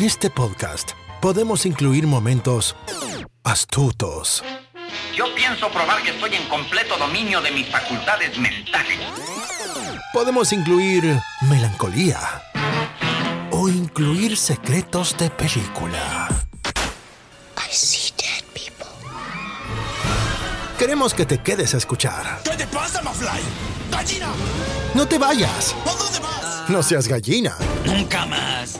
En este podcast podemos incluir momentos astutos, Yo pienso probar que estoy en completo dominio de mis facultades mentales. podemos incluir melancolía o incluir secretos de película. I see dead people. Queremos que te quedes a escuchar. ¿Qué te pasa, Mafly? ¡Gallina! No te vayas. ¿A dónde vas? No seas gallina. Nunca más.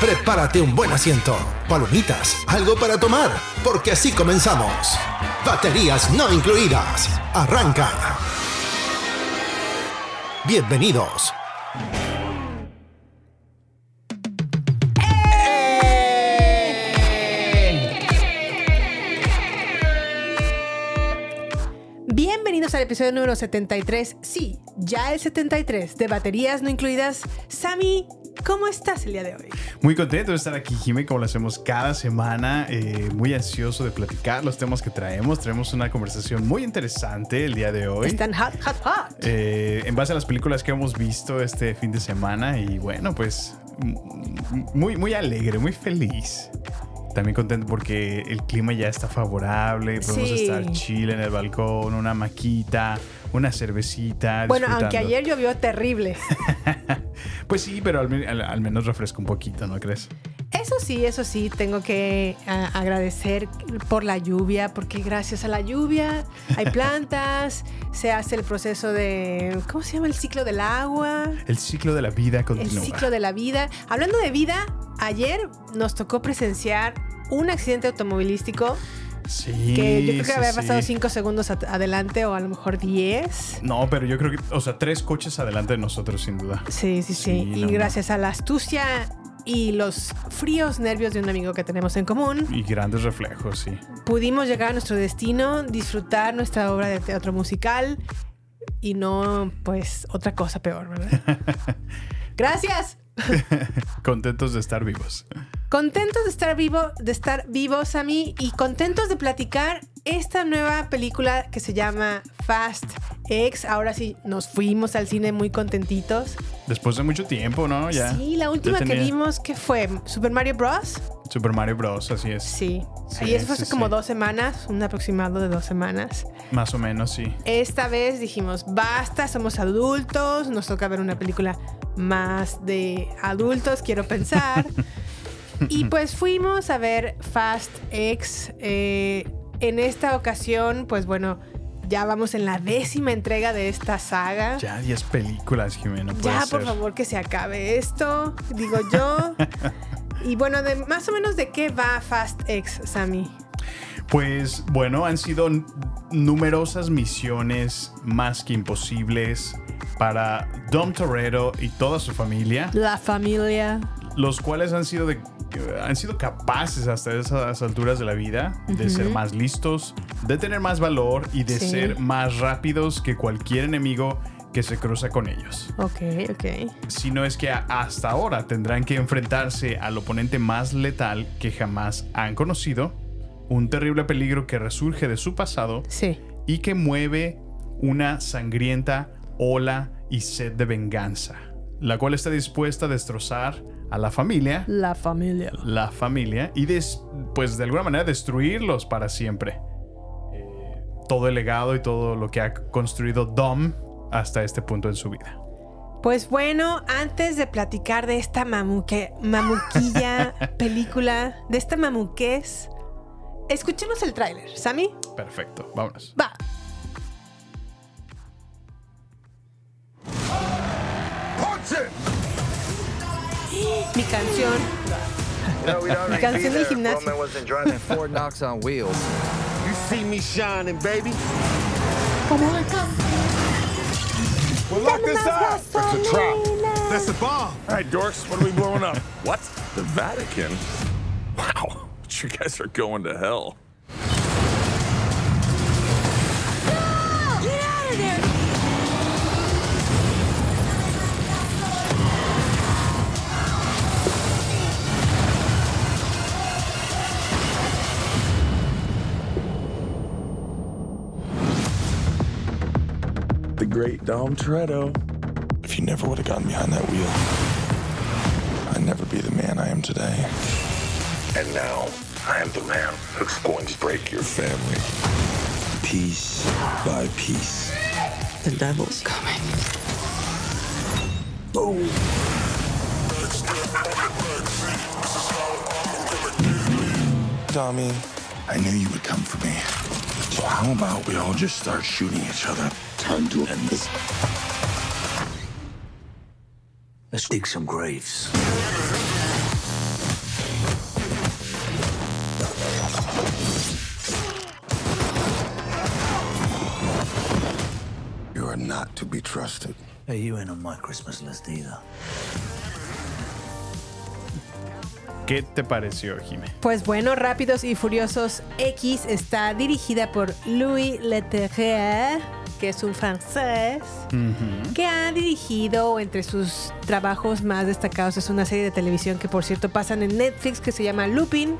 Prepárate un buen asiento, palomitas, algo para tomar, porque así comenzamos. Baterías no incluidas. Arranca. Bienvenidos. Bienvenidos al episodio número 73. Sí, ya el 73 de baterías no incluidas. Sammy, ¿cómo estás el día de hoy? Muy contento de estar aquí, Jimmy, como lo hacemos cada semana. eh, muy ansioso de platicar los temas que traemos. Traemos una conversación muy interesante el día de hoy. Están hot, hot, hot. eh, en base a las películas que hemos visto este fin de semana. Y bueno, pues m- muy, muy alegre, muy feliz. También contento porque el clima ya está favorable. Podemos Sí. estar chill en el balcón, una maquita, una cervecita. Bueno, aunque ayer llovió terrible. Pues sí, pero al, me- al- al menos refresca un poquito, ¿no crees? Eso sí, eso sí, tengo que agradecer por la lluvia, porque gracias a la lluvia hay plantas, se hace el proceso de, ¿cómo se llama? El ciclo del agua. El ciclo de la vida el continúa. ciclo de la vida. Hablando de vida, ayer nos tocó presenciar un accidente automovilístico Sí. que yo creo que sí, había pasado sí. 5 segundos at- adelante o a lo mejor 10. No, pero yo creo que, o sea, tres coches adelante de nosotros, sin duda. Sí, sí, sí. Sí, y gracias a la astucia y los fríos nervios de un amigo que tenemos en común, Y grandes reflejos, sí. pudimos llegar a nuestro destino, disfrutar nuestra obra de teatro musical y no, pues, otra cosa peor, ¿verdad? Gracias. Contentos de estar vivos. Contentos de estar vivo, de estar vivos a mí y contentos de platicar esta nueva película que se llama Fast X. Ahora sí, nos fuimos al cine muy contentitos. Después de mucho tiempo, ¿no? Ya. sí, la última que vimos, ¿qué fue? ¿Super Mario Bros? Super Mario Bros, así es. Sí. Sí, y eso fue sí, hace como sí. dos semanas, un aproximado de dos semanas. Más o menos, sí. Esta vez dijimos, basta, somos adultos, nos toca ver una película más de adultos, quiero pensar. y pues fuimos a ver Fast X. eh, en esta ocasión, pues bueno, ya vamos en la décima entrega de esta saga. Ya 10 películas, Jimena. Ya, por favor, que se acabe esto, digo yo. y bueno, de, más o menos de qué va Fast X, Sammy. Pues bueno, han sido numerosas misiones más que imposibles para Dom Toretto y toda su familia. La familia. los cuales han sido, de- han sido capaces hasta esas alturas de la vida de ser más listos, de tener más valor y de Sí. ser más rápidos que cualquier enemigo que se cruza con ellos. Ok, ok. Si no es que hasta ahora tendrán que enfrentarse al oponente más letal que jamás han conocido, un terrible peligro que resurge de su pasado Sí. y que mueve una sangrienta ola y sed de venganza, la cual está dispuesta a destrozar a la familia, La familia. la familia y des- pues de alguna manera destruirlos para siempre. Eh, todo el legado y todo lo que ha construido Dom hasta este punto en su vida. Pues bueno, antes de platicar de esta mamuque, mamuquilla película, de esta mamuquez, escuchemos el tráiler. ¿Sammy? Perfecto, vámonos. Va. Mi canción. Mi canción del gimnasio. Ford knocks on wheels. You see me shining, baby. Well, lock this up. It's a trap. That's a bomb. All right, dorks, what are we blowing up? What? The Vatican? Wow. You guys are going to hell. Great Dom Toretto. If you never would have gotten behind that wheel, I'd never be the man I am today. And now, I am the man who's going to break your family. Piece by piece. The devil's coming. Oh. Tommy, I knew you would come for me. So how about we all just start shooting each other? Time to end this. Let's dig some graves. You are not to be trusted. Hey, you ain't on my Christmas list either. ¿Qué te pareció, Jime? Pues bueno, Rápidos y Furiosos X está dirigida por Louis Leterrier, que es un francés, que ha dirigido entre sus trabajos más destacados es una serie de televisión que por cierto pasan en Netflix que se llama Lupin.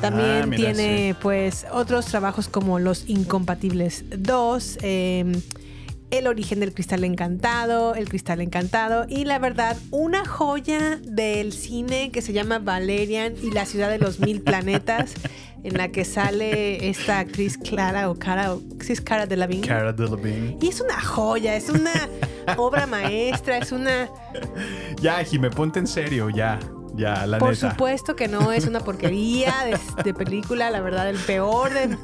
También Ah, mira, tiene pues otros trabajos como Los Incompatibles 2, eh, El origen del cristal encantado, El cristal encantado y la verdad una joya del cine que se llama Valerian y la ciudad de los mil planetas en la que sale esta actriz Clara o Cara, sí es Cara de la Cara Delevingne. Y es una joya, es una obra maestra, es una... Ya, Jime, ponte en serio, ya. Ya, la Por neta. supuesto que no es una porquería de, de película, la verdad, el peor de...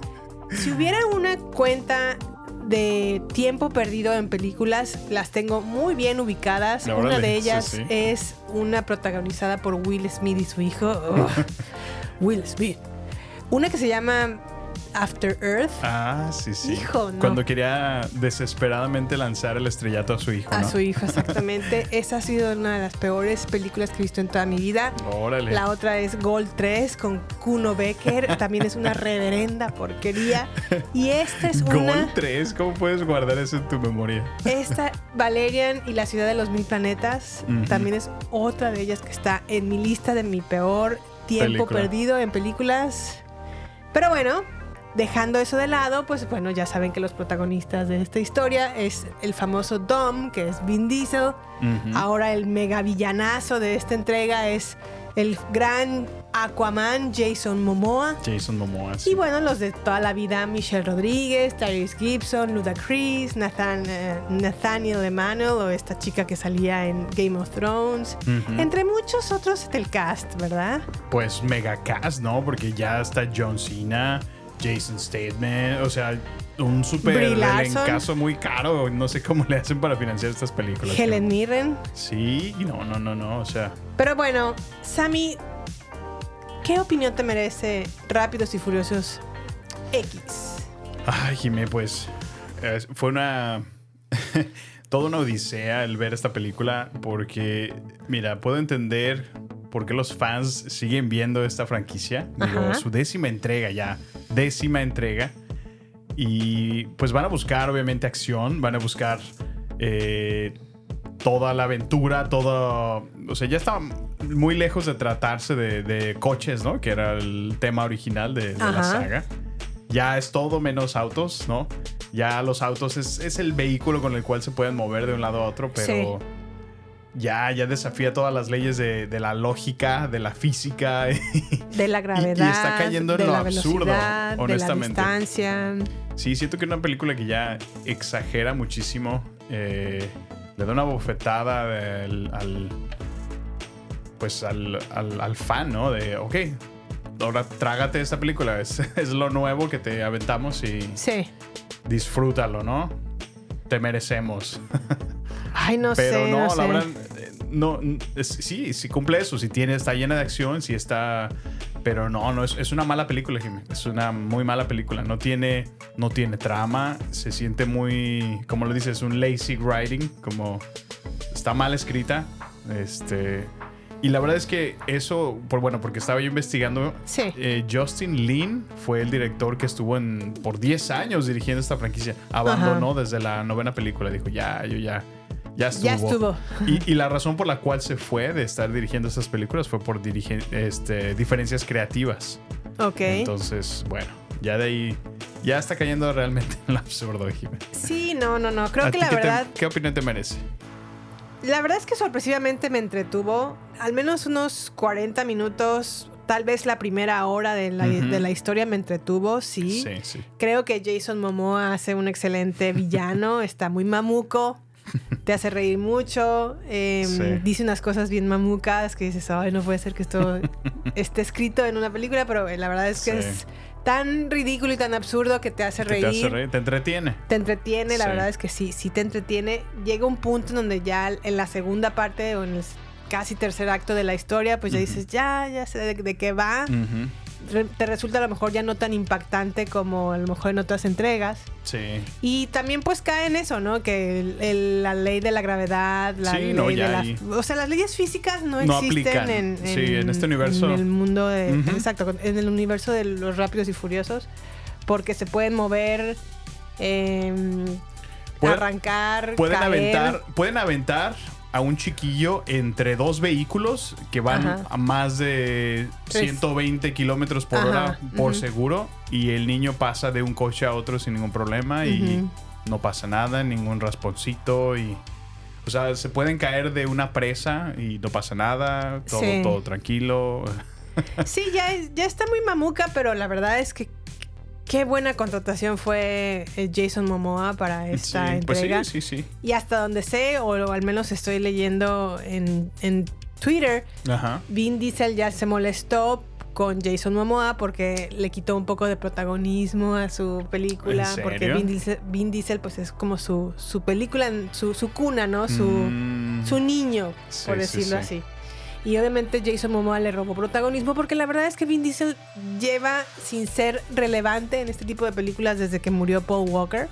Si hubiera una cuenta de tiempo perdido en películas, las tengo muy bien ubicadas. Una de sí, ellas sí. es una protagonizada por Will Smith y su hijo. Ugh. Will Smith. Una que se llama After Earth. Ah, sí, sí. Hijo, no. Cuando quería desesperadamente lanzar el estrellato a su hijo, A ¿no? su hijo, exactamente. Esa ha sido una de las peores películas que he visto en toda mi vida. Órale. La otra es Gold 3 con Kuno Becker. También es una reverenda porquería. Y esta es una. 3, ¿cómo puedes guardar eso en tu memoria? Esta, Valerian y la ciudad de los mil planetas, también es otra de ellas que está en mi lista de mi peor tiempo Película. perdido en películas. Pero bueno, dejando eso de lado, pues bueno, ya saben que los protagonistas de esta historia es el famoso Dom, que es Vin Diesel. Ahora el mega villanazo de esta entrega es el gran Aquaman Jason Momoa. Jason Momoa. sí. Y bueno, los de toda la vida, Michelle Rodríguez, Tyrese Gibson, Ludacris, Nathan, eh, Nathaniel Emanuel o esta chica que salía en Game of Thrones, entre muchos otros del cast, ¿verdad? Pues mega cast, ¿no? Porque ya está John Cena, Jason Statham, o sea, un super elencazo muy caro. No sé cómo le hacen para financiar estas películas. Helen Mirren. Sí, no, no, no, no, o sea, Pero bueno, Sammy, ¿qué opinión te merece Rápidos y Furiosos X? Ay, Jimé, pues fue una. toda una odisea el ver esta película porque, mira, puedo entender por qué los fans siguen viendo esta franquicia. Digo, Ajá. su décima entrega ya, décima entrega. Y pues van a buscar, obviamente, acción, van a buscar eh, toda la aventura, todo. O sea, ya estaba muy lejos de tratarse de, de coches, ¿no? Que era el tema original de, de la saga. Ya es todo menos autos, ¿no? Ya los autos es, es el vehículo con el cual se pueden mover de un lado a otro, pero ya, ya desafía todas las leyes de, de la lógica, de la física. De la gravedad, y está cayendo en de lo la absurdo, honestamente. de la distancia. Sí, siento que es una película que ya exagera muchísimo. eh, le da una bofetada del- al. Pues al, al- al fan, ¿no? De, ok, ahora trágate esta película. Es, es lo nuevo que te aventamos y Sí. disfrútalo, ¿no? Te merecemos. Ay, no Pero sé. no, no la sé. verdad, eh, no, es- sí, sí cumple eso. Si tiene, está llena de acción, si está. Pero no, no, es, es una mala película, Jimmy. Es una muy mala película. No tiene, no tiene trama. Se siente muy, como lo dices, un lazy writing. Como está mal escrita. Este. Y la verdad es que eso, por bueno, porque estaba yo investigando, Sí. eh, Justin Lin fue el director que estuvo en, por 10 años dirigiendo esta franquicia. Abandonó desde la novena película. Dijo, ya, yo ya, ya estuvo. Ya estuvo. Y, y la razón por la cual se fue de estar dirigiendo estas películas fue por dirige- este, diferencias creativas. Ok. Entonces, bueno, ya de ahí, ya está cayendo realmente en el absurdo, Jiménez. sí, no, no, no. Creo ¿A que la qué, te- verdad, ¿Qué opinión te merece? la verdad es que sorpresivamente me entretuvo. Al menos unos 40 minutos, tal vez la primera hora de la, de la historia me entretuvo, sí. Sí, sí. Creo que Jason Momoa hace un excelente villano, está muy mamuco, te hace reír mucho, em, Sí. dice unas cosas bien mamucas que dices, ay, no puede ser que esto esté escrito en una película, pero eh, la verdad es que Sí. es tan ridículo y tan absurdo que te hace Que reír. te hace reír, te entretiene. Te entretiene, la Sí. verdad es que sí, sí te entretiene. Llega un punto en donde ya en la segunda parte o en el casi tercer acto de la historia, pues ya dices, ya, ya sé de, de qué va. Re- te resulta a lo mejor ya no tan impactante como a lo mejor en otras entregas. Sí. Y también pues cae en eso, ¿no? Que el- el- la ley de la gravedad, la Sí, ley no, de ahí- O sea, las leyes físicas no, No existen en, Sí, en este universo. En el mundo de... Exacto, en el universo de los rápidos y furiosos. Porque se pueden mover, em, Puede- arrancar, Pueden caer. aventar, pueden aventar a un chiquillo entre dos vehículos que van Ajá. a más de Tres. 120 kilómetros por Ajá, hora por seguro y el niño pasa de un coche a otro sin ningún problema y no pasa nada, ningún rasponcito y o sea, se pueden caer de una presa y no pasa nada, todo, Sí. todo tranquilo. Sí, ya, es- ya está muy mamuca, pero la verdad es que qué buena contratación fue eh, Jason Momoa para esta Sí, pues sí, entrega. sí, sí. Y hasta donde sé, o al menos estoy leyendo en, en Twitter, Ajá. Vin Diesel ya se molestó con Jason Momoa porque le quitó un poco de protagonismo a su película. ¿En Porque? Vin Diesel, Vin Diesel, pues es como su, su película, su, su cuna, ¿no? Su, Mm. su niño, Sí, por sí, decirlo sí. así. Y obviamente Jason Momoa le robó protagonismo porque la verdad es que Vin Diesel lleva sin ser relevante en este tipo de películas desde que murió Paul Walker.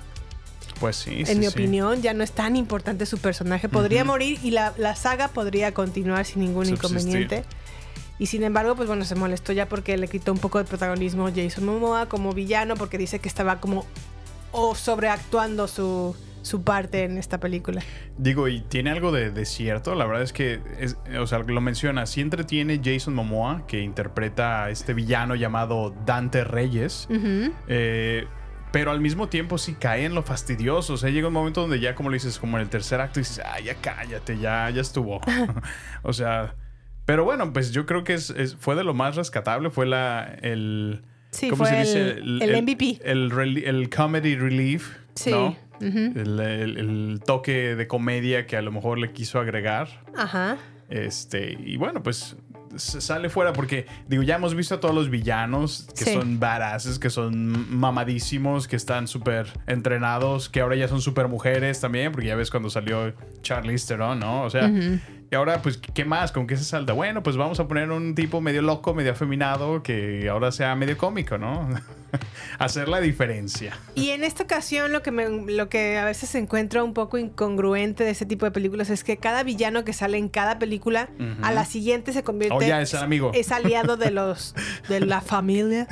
Pues sí, en sí, mi sí. opinión, ya no es tan importante su personaje. Podría morir y la, la saga podría continuar sin ningún Subsistir. inconveniente. Y sin embargo, pues bueno, se molestó ya porque le quitó un poco de protagonismo Jason Momoa como villano porque dice que estaba como o sobreactuando su, su parte en esta película. Digo, y tiene algo de, de cierto. La verdad es que, es- o sea, lo menciona. Sí entretiene Jason Momoa, que interpreta a este villano llamado Dante Reyes. Eh, pero al mismo tiempo sí cae en lo fastidioso. O sea, llega un momento donde ya, como le dices, como en el tercer acto, dices, ah, ya cállate, ya, ya estuvo. o sea, pero bueno, pues yo creo que es, es- fue de lo más rescatable. Fue la, el... Sí, ¿cómo fue se dice? el- el MVP. El, reli- el comedy relief. Sí. el, el- el toque de comedia que a lo mejor le quiso agregar. Ajá. Este, y bueno, pues se sale fuera porque, digo, ya hemos visto a todos los villanos que Sí. son badasses, que son mamadísimos, que están súper entrenados, que ahora ya son súper mujeres también, porque ya ves cuando salió Charlize Theron, ¿no? O sea, y ahora, pues, ¿qué más? ¿Con qué se salta? Bueno, pues vamos a poner un tipo medio loco, medio afeminado, que ahora sea medio cómico, ¿no? Hacer la diferencia. Y en esta ocasión lo que, me, lo que a veces encuentro un poco incongruente de ese tipo de películas es que cada villano que sale en cada película, a la siguiente se convierte... Oh, ya, es amigo. Es aliado de los... de la familia.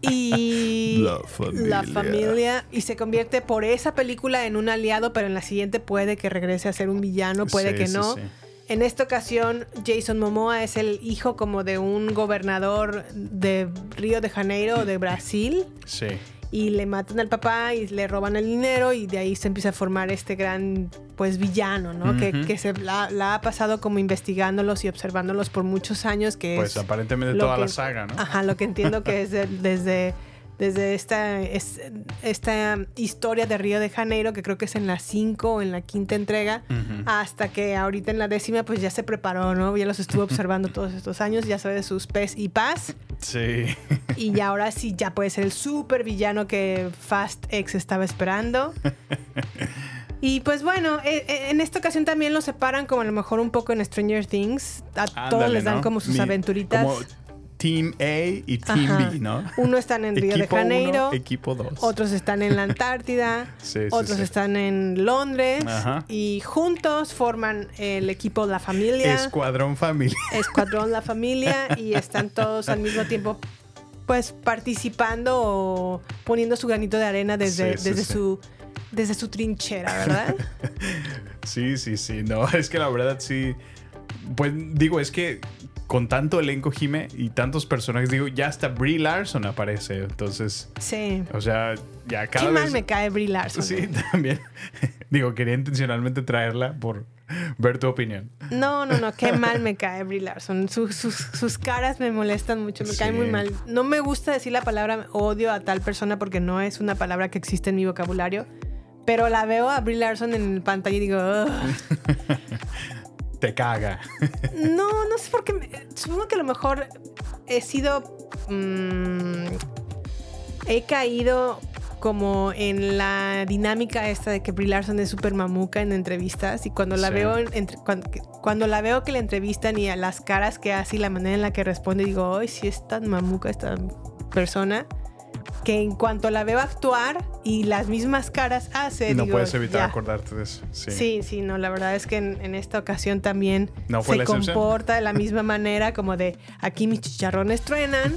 Y... La familia. La familia. Y se convierte por esa película en un aliado, pero en la siguiente puede que regrese a ser un villano, puede Sí, que sí, no. sí. En esta ocasión, Jason Momoa es el hijo como de un gobernador de Río de Janeiro, de Brasil Sí. y le matan al papá y le roban el dinero y de ahí se empieza a formar este gran pues villano, ¿no? que, se la, la ha pasado como investigándolos y observándolos por muchos años que Pues es aparentemente toda que- la saga, ¿no? Ajá, lo que entiendo que es de- desde desde esta es- esta historia de Río de Janeiro que creo que es en la 5 o en la quinta entrega hasta que ahorita en la décima pues ya se preparó, ¿no? Ya los estuvo observando todos estos años, ya sabe de sus pez y paz. Sí. Y ya ahora sí, ya puede ser el super villano que Fast X estaba esperando. Y pues bueno, eh, eh, en esta ocasión también los separan como a lo mejor un poco en Stranger Things. A todos les dan ¿no? como sus Mi- aventuritas. como Team A y Team Ajá. B, ¿no? Uno están en Río de Equipo uno, Janeiro, equipo 2. otros están en la Antártida, Sí, sí, otros sí. están en Londres Ajá. y juntos forman el equipo La Familia, Escuadrón Familia. Escuadrón La Familia y están todos al mismo tiempo pues participando o poniendo su granito de arena desde, desde su desde su trinchera, ¿verdad? Sí, sí, sí. No, es que la verdad sí. Pues digo, es que con tanto elenco Jime y tantos personajes, digo, ya hasta Brie Larson aparece. Entonces, Sí. o sea, ya cada Qué vez. mal me cae Brie Larson. Sí, ¿eh? también. digo, quería intencionalmente traerla por ver tu opinión. No, no, no, qué mal me cae Brie Larson. Su- sus, sus caras me molestan mucho, me caen Sí. muy mal. No me gusta decir la palabra odio a tal persona porque no es una palabra que existe en mi vocabulario. Pero la veo a Brie Larson en pantalla y digo. Te caga. no, no sé por qué. me- supongo que a lo mejor he sido. mm, he caído como en la dinámica esta de que Brie Larson es súper mamuca en entrevistas y cuando la Sí. veo entre- cuando, cuando la veo que la entrevistan y a las caras que hace y la manera en la que responde digo, ay, sí es tan mamuca esta persona que en cuanto la veo actuar y las mismas caras hace, no digo, puedes evitar ya. acordarte de eso. Sí. Sí, sí, no, la verdad es que en, en esta ocasión también No se comporta de la misma manera, como de aquí mis chicharrones truenan.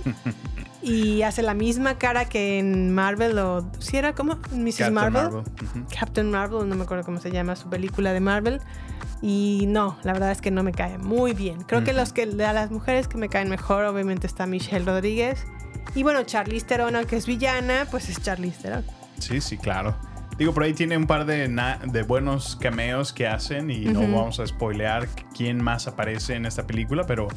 y hace la misma cara que en Marvel o si era como Mrs. Captain Marvel. Captain Marvel, no me acuerdo cómo se llama su película de Marvel. Y no, la verdad es que no me cae muy bien. Creo que los que de las mujeres que me caen mejor, obviamente está Michelle Rodríguez. Y bueno, Charlize Theron, aunque es villana, pues es Charlize Theron. Sí, sí, claro. Digo, por ahí tiene un par de, de buenos cameos que hacen y no vamos a spoilear quién más aparece en esta película, pero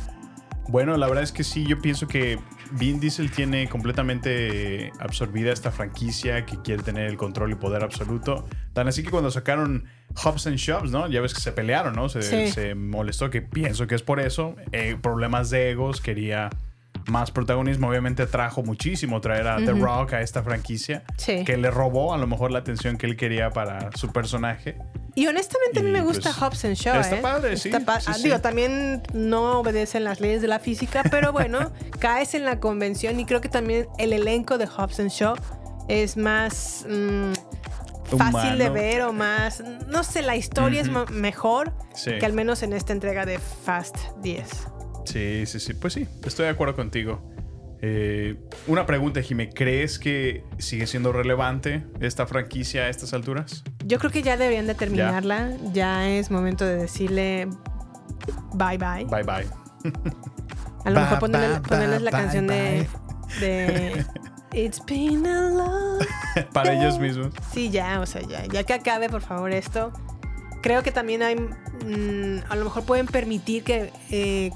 bueno, la verdad es que sí, yo pienso que Vin Diesel tiene completamente absorbida esta franquicia que quiere tener el control y poder absoluto. Tan así que cuando sacaron Hobbs and Shops, ¿no? Ya ves que se pelearon, ¿no? Se, Sí. se molestó, que pienso que es por eso. Eh, problemas de egos, quería más protagonismo. Obviamente trajo muchísimo traer a The. Rock a esta franquicia Sí. que le robó a lo mejor la atención que él quería para su personaje. Y honestamente a mí me gusta pues, Hobbs and Shaw. está ¿eh? padre, sí, pa- sí, ah, sí. Digo, también no obedecen las leyes de la física, pero bueno, caes en la convención y creo que también el elenco de Hobbs and Shaw es más mm, fácil de ver o más, no sé, la historia es mejor que al menos en esta entrega de Fast 10. Sí, sí, sí. Pues sí, estoy de acuerdo contigo. Eh, una pregunta, Jimé. ¿Crees que sigue siendo relevante esta franquicia a estas alturas? Yo creo que ya deberían de terminarla, ya es momento de decirle bye bye. Bye bye. A lo mejor ponerles la canción bye. de It's been a long Para ellos mismos. Sí, ya, o sea, ya, ya que acabe, por favor, esto. Creo que también hay, mm, a lo mejor pueden permitir que eh,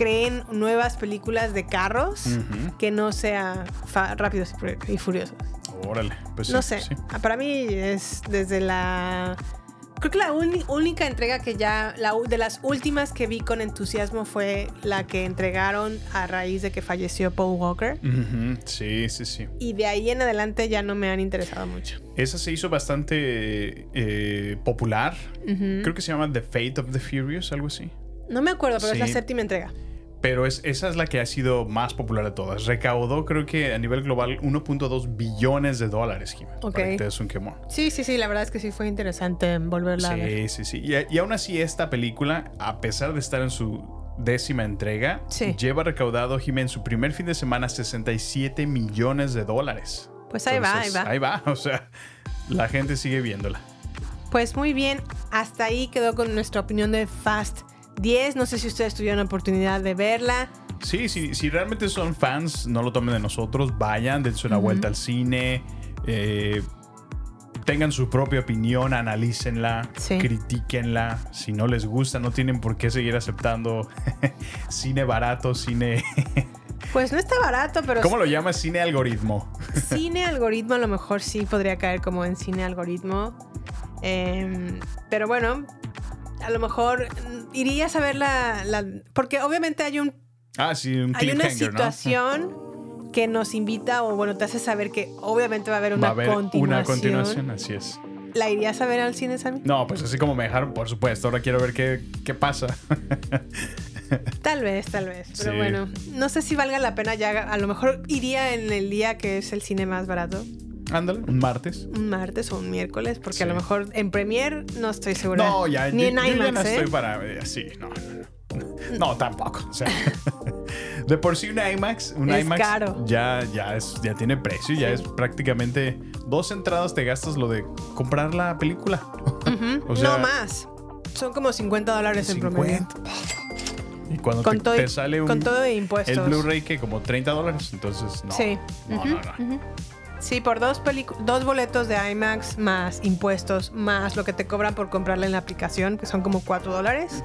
creen nuevas películas de carros que no sea rápidos y Fu- y furiosos. Órale. Pues sí, no sé, sí. Para mí es desde la... Creo que la única entrega que ya, la, de las últimas que vi con entusiasmo fue la que entregaron a raíz de que falleció Paul Walker. Sí, sí, sí. Y de ahí en adelante ya no me han interesado mucho. Esa se hizo bastante eh, popular. Creo que se llama The Fate of the Furious, algo así. No me acuerdo, pero es la séptima entrega. Pero es, esa es la que ha sido más popular de todas. Recaudó, creo que a nivel global, 1.2 billones de dólares, Jimmy. Ok. Para que te des un quemón. Sí, sí, sí, la verdad es que sí fue interesante volverla a ver. Sí, sí, sí. Y, y aún así, esta película, a pesar de estar en su décima entrega, Sí. lleva recaudado, Jimmy, en su primer fin de semana 67 millones de dólares. Pues ahí va, ahí va. Ahí va, o sea, la gente sigue viéndola. Pues muy bien, hasta ahí quedó con nuestra opinión de Fast 10. No sé si ustedes tuvieron la oportunidad de verla. Sí, sí, si realmente son fans, no lo tomen de nosotros, vayan, dense una vuelta al cine, eh, tengan su propia opinión, analícenla, Sí. critíquenla. Si no les gusta, no tienen por qué seguir aceptando cine barato, cine... Pues no está barato, pero ¿Cómo lo llamas? Cine algoritmo. cine algoritmo a lo mejor sí podría caer como en cine algoritmo. Em, pero bueno, a lo mejor irías a ver la, la- Porque obviamente hay un Ah, sí, un hay una situación que nos invita o bueno, te hace saber que obviamente va a haber una Va a haber continuación. una continuación, así es. ¿La irías a ver al cine, Sammy? No, pues así como me dejaron, por supuesto. Ahora quiero ver qué, qué pasa. Tal vez, tal vez. Pero Sí. bueno, no sé si valga la pena ya. A lo mejor iría en el día que es el cine más barato. Ándale, un martes. Un martes o un miércoles, porque Sí. a lo mejor en Premiere no estoy segura. No, ya, Ni yo- en yo ya IMAX, no ¿eh? estoy para eh, así, no, no, no. No, tampoco. O sea, de por sí un IMAX, un Es IMAX caro. ya, ya es, ya tiene precio, ya es prácticamente dos entradas te gastas lo de comprar la película. Ujú. O sea, no más. Son como 50 dólares en promedio. 50. Y cuando Con te, todo te sale un, con todo de impuestos. el Blu-ray que como 30 dólares, entonces no. Sí. No, Ujú, no, no. ujú. Sí, por dos, dos boletos de IMAX más impuestos, más lo que te cobran por comprarla en la aplicación, que son como 4 dólares,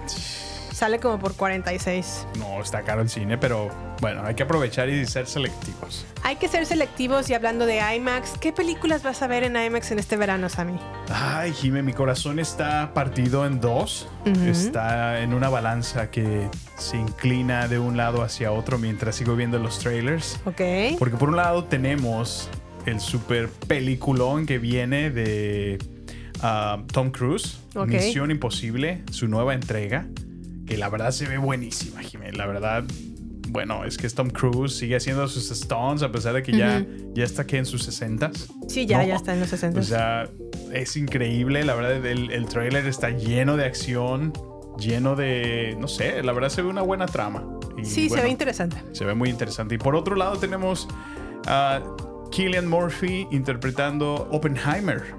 sale como por 46. No, está caro el cine, pero bueno, hay que aprovechar y ser selectivos. Hay que ser selectivos y hablando de IMAX, ¿qué películas vas a ver en IMAX en este verano, Sammy? Ay, Jime, mi corazón está partido en dos. Está en una balanza que se inclina de un lado hacia otro mientras sigo viendo los trailers. Ok. Porque por un lado tenemos el super peliculón que viene de ah, Tom Cruise. Misión Imposible, su nueva entrega, que la verdad se ve buenísima, Jime. La verdad, bueno, es que es Tom Cruise, sigue haciendo sus stunts a pesar de que ya, ya está aquí en sus 60 Sí, ya, ya está en los 60. o sea, es increíble. La verdad, el, el trailer está lleno de acción, lleno de. No sé, la verdad se ve una buena trama. Y, sí, se ve interesante. Se ve muy interesante. Y por otro lado, tenemos Killian Murphy interpretando Oppenheimer,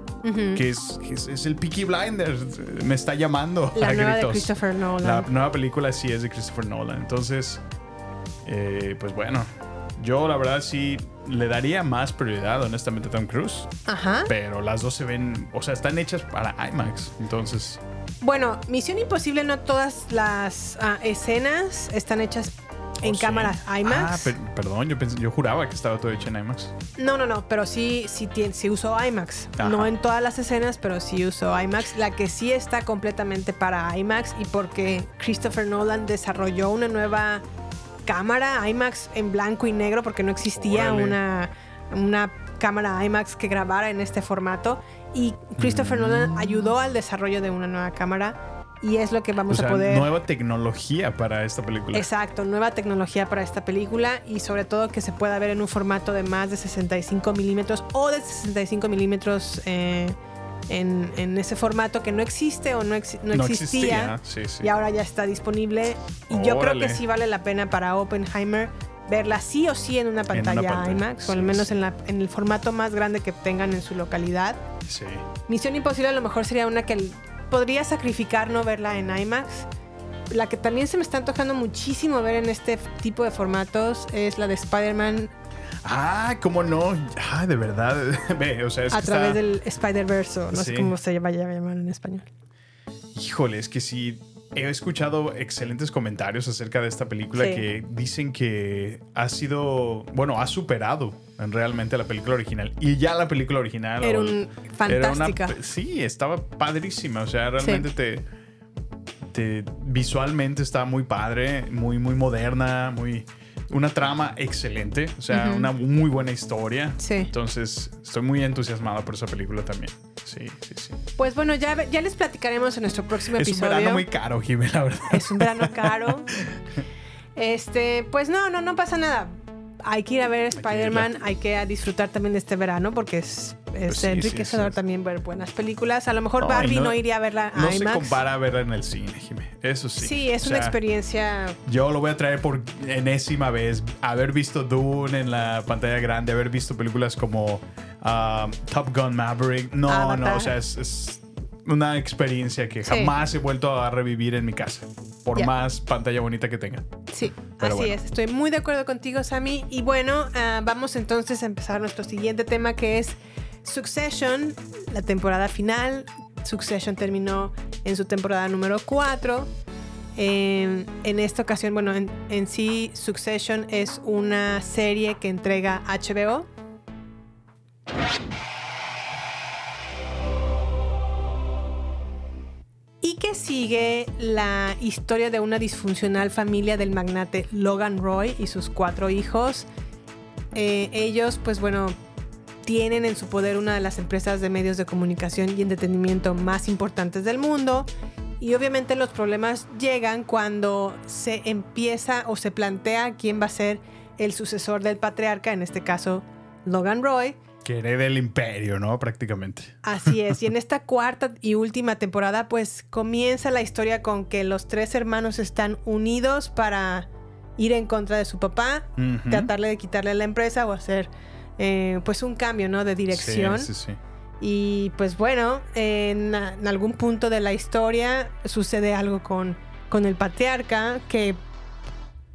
que, es, que es, es el Peaky Blinders. Me está llamando. La a nueva de gritos. Christopher Nolan. La nueva película sí es de Christopher Nolan. Entonces, eh, pues bueno, yo la verdad sí le daría más prioridad, honestamente, a Tom Cruise. Ajá. Pero las dos se ven, o sea, están hechas para IMAX. Entonces, Bueno, Misión Imposible, no todas las ah, escenas están hechas en ¿oh, sí? cámaras IMAX. Ah, per- perdón, yo, pensé- yo juraba que estaba todo hecho en IMAX. No, no, no, pero sí, sí, sí usó IMAX. Ajá. No en todas las escenas, pero sí usó IMAX. La que sí está completamente para IMAX y porque Christopher Nolan desarrolló una nueva cámara IMAX en blanco y negro porque no existía Órale. una, una cámara IMAX que grabara en este formato. Y Christopher Nolan Mm. ayudó al desarrollo de una nueva cámara y es lo que O vamos sea, a poder... nueva tecnología para esta película. Exacto, nueva tecnología para esta película y sobre todo que se pueda ver en un formato de más de 65 milímetros o de 65 milímetros eh, en, en ese formato que no existe o no, no No existía, existía, sí, sí. y ahora ya está disponible. Y yo creo que sí vale la pena para Oppenheimer verla sí o sí en una una pantalla, IMAX o al menos en, la- en el formato más grande que tengan en su localidad. Sí. Misión Imposible a lo mejor sería una que podría sacrificar no verla en IMAX. La que también se me está antojando muchísimo ver en este tipo de formatos es la de Spider-Man Ah, ¿cómo no? Ah, de verdad. Ve, o sea, es a que través está- del Spider-Verse, no Sí. sé cómo se vaya a llamar en español. Híjole, es que sí. He escuchado excelentes comentarios acerca de esta película Sí. que dicen que ha sido, bueno, ha superado en realmente la película original. Y ya la película original Era un- fantástica. sí, estaba padrísima. O sea, realmente te, te- visualmente está muy padre, muy, muy moderna, muy una trama excelente. O sea, una muy buena historia. Sí. Entonces, estoy muy entusiasmado por esa película también. Sí, sí, sí. Pues bueno, ya, ya les platicaremos en nuestro próximo Es un episodio. verano muy caro, Jimmy, la verdad. Es un verano caro. Este, pues no, no, no pasa nada. Hay que ir a ver Spider-Man, hay que disfrutar también de este verano porque es, es Pues sí, enriquecedor sí, sí. también ver buenas películas. A lo mejor Barbie no, no- iría a verla a No se compara a verla en el cine, Jimmy. Eso sí. Sí, es O una experiencia. Yo lo voy a traer por enésima vez. Haber visto Dune en la pantalla grande, haber visto películas como ah, Top Gun Maverick. No, Avatar. no, o sea, es, es una experiencia que Sí. jamás he vuelto a revivir en mi casa. Por más pantalla bonita que tenga. Sí, Pero así bueno. es. Estoy muy de acuerdo contigo, Sammy. Y bueno, ah, vamos entonces a empezar nuestro siguiente tema que es Succession, la temporada final. Succession terminó en su temporada número 4. en esta ocasión, bueno, en, en sí, Succession es una serie que entrega HBO. Y que sigue la historia de una disfuncional familia del magnate Logan Roy y sus cuatro hijos. Eh, ellos, pues bueno, tienen en su poder una de las empresas de medios de comunicación y entretenimiento más importantes del mundo. Y obviamente los problemas llegan cuando se empieza o se plantea quién va a ser el sucesor del patriarca, en este caso Logan Roy. Que herede el imperio, ¿no? Prácticamente. Así es. Y en esta cuarta y última temporada, pues comienza la historia con que los tres hermanos están unidos para ir en contra de su papá, tratarle de quitarle la empresa o hacer eh, pues un cambio, ¿no? De dirección. Sí, sí, sí. Y pues bueno, en, en algún punto de la historia sucede algo con, con el patriarca que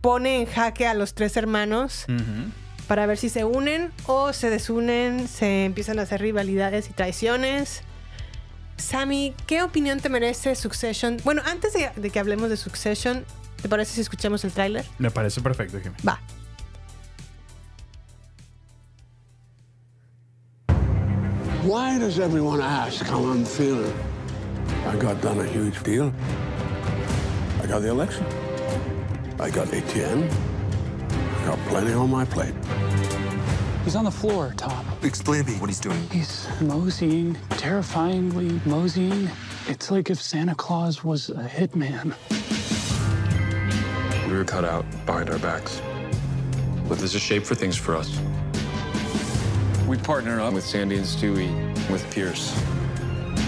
pone en jaque a los tres hermanos Ujú. Para ver si se unen o se desunen, se empiezan a hacer rivalidades y traiciones. Sammy, ¿qué opinión te merece Succession? Bueno, antes de, de que hablemos de Succession, ¿te parece si escuchamos el tráiler? Me parece perfecto, Jimmy. Va. Why does everyone ask how I'm feeling? I got done a huge deal. I got the election. I got ATN. I got plenty on my plate. He's on the floor, Tom. Explain to me what he's doing. He's moseying, terrifyingly moseying. It's like if Santa Claus was a hitman. We were cut out behind our backs. But there's a shape for things for us. We partner up with Sandy and Stewie, with Pierce.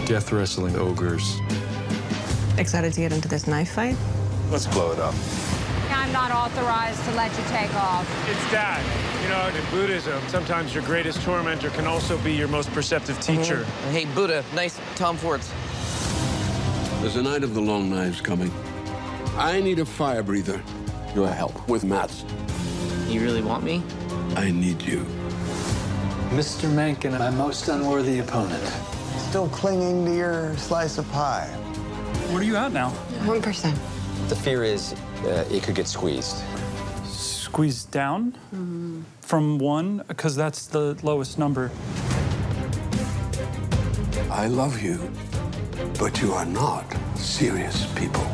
Death wrestling ogres. Excited to get into this knife fight? Let's blow it up. I'm not authorized to let you take off. It's that. You know, in Buddhism, sometimes your greatest tormentor can also be your most perceptive mm-hmm. teacher. Hey, Buddha, nice Tom Fords. There's a night of the long knives coming. I need a fire breather. Your help with Mats. You really want me? I need you. Mr. Mencken, my most unworthy opponent. Still clinging to your slice of pie. What are you at now? 1%. The fear is uh, it could get squeezed. Squeezed down from one, because that's the lowest number. I love you, but you are not serious people.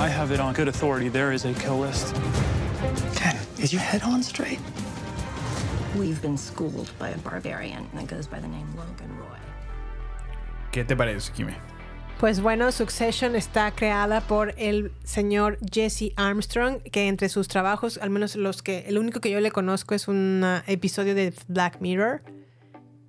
I have it on good authority. There is a kill list. Ken, is your head on straight? We've been schooled by a barbarian that goes by the name Logan Roy. ¿Qué te parece, Jimmy? Pues bueno, Succession está creada por el señor Jesse Armstrong, que entre sus trabajos, al menos los que, el único que yo le conozco es un uh, episodio de Black Mirror.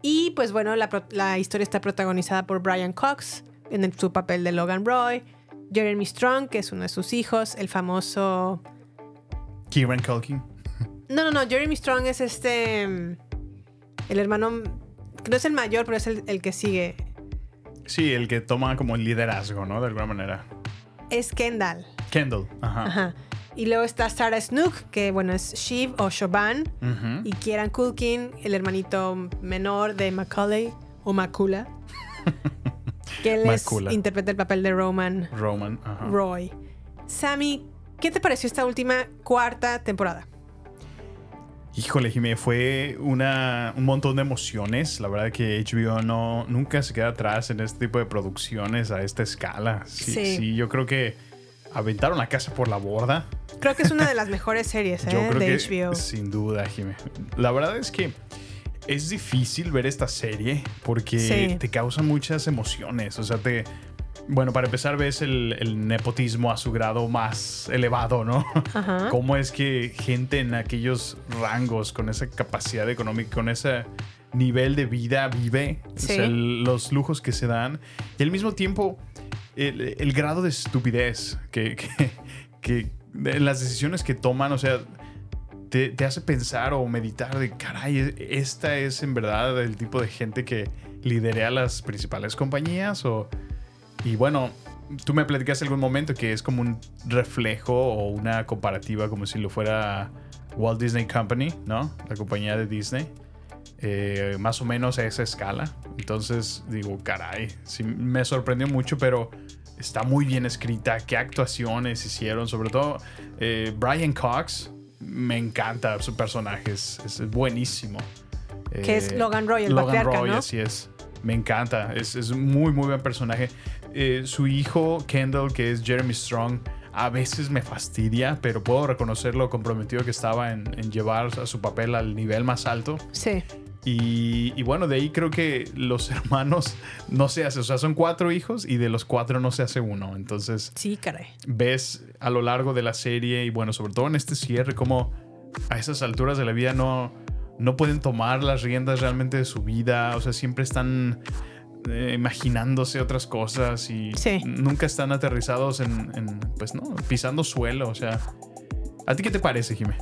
Y pues bueno, la, historia está protagonizada por Brian Cox en el- su papel de Logan Roy, Jeremy Strong, que es uno de sus hijos, el famoso... Kieran Culkin. No, no, no, Jeremy Strong es este... mm, El hermano... No es el mayor, pero es el, el que sigue. Sí, el que toma como el liderazgo, ¿no? De alguna manera. Es Kendall. Kendall. Ajá. Ajá. Y luego está Sarah Snook, que bueno, es Shiv o Shoban. Y Kieran Culkin, el hermanito menor de Macaulay o Macula. que él es- interpreta el papel de Roman Roman. Ajá. Roy. Sammy, ¿qué te pareció esta última cuarta temporada? Híjole, Jimé, fue una, un montón de emociones. La verdad que HBO no, nunca se queda atrás en este tipo de producciones a esta escala. Sí, Sí. sí, yo creo que aventaron la casa por la borda. Creo que es una de las mejores series ¿eh? Yo creo de que HBO. sin duda, Jimé. La verdad es que es difícil ver esta serie porque Sí. te causa muchas emociones. O sea, te... Bueno, para empezar ves el, el nepotismo a su grado más elevado, ¿no? Ajá. ¿Cómo es que gente en aquellos rangos, con esa capacidad económica, con ese nivel de vida vive? O Sí. sea, el- los lujos que se dan. Y al mismo tiempo, el, el grado de estupidez que, que, que de las decisiones que toman, o sea, te, te hace pensar o meditar de, caray, esta es en verdad el tipo de gente que lidera las principales compañías o... Y bueno, tú me platicaste algún momento que es como un reflejo o una comparativa como si lo fuera Walt Disney Company, ¿no? La compañía de Disney. Eh, más o menos a esa escala. Entonces digo, caray, sí, me sorprendió mucho, pero está muy bien escrita. Qué actuaciones hicieron, sobre todo eh, Brian Cox. Me encanta su personaje, es, es buenísimo. Que es Logan Roy, el Logan Roy, ¿no? así es. Me encanta, es, es muy, muy buen personaje. Eh, su hijo, Kendall, que es Jeremy Strong, a veces me fastidia, pero puedo reconocer lo comprometido que estaba en, en llevar a su papel al nivel más alto. Sí. Y, y bueno, de ahí creo que los hermanos no se hace, o sea, son cuatro hijos y de los cuatro no se hace uno. Entonces, Sí, caray. ves a lo largo de la serie y bueno, sobre todo en este cierre, como a esas alturas de la vida no, no pueden tomar las riendas realmente de su vida, o sea, siempre están eh, imaginándose otras cosas y Sí. nunca están aterrizados en, en, pues no, pisando suelo, o sea. ¿A ti qué te parece, Jimé?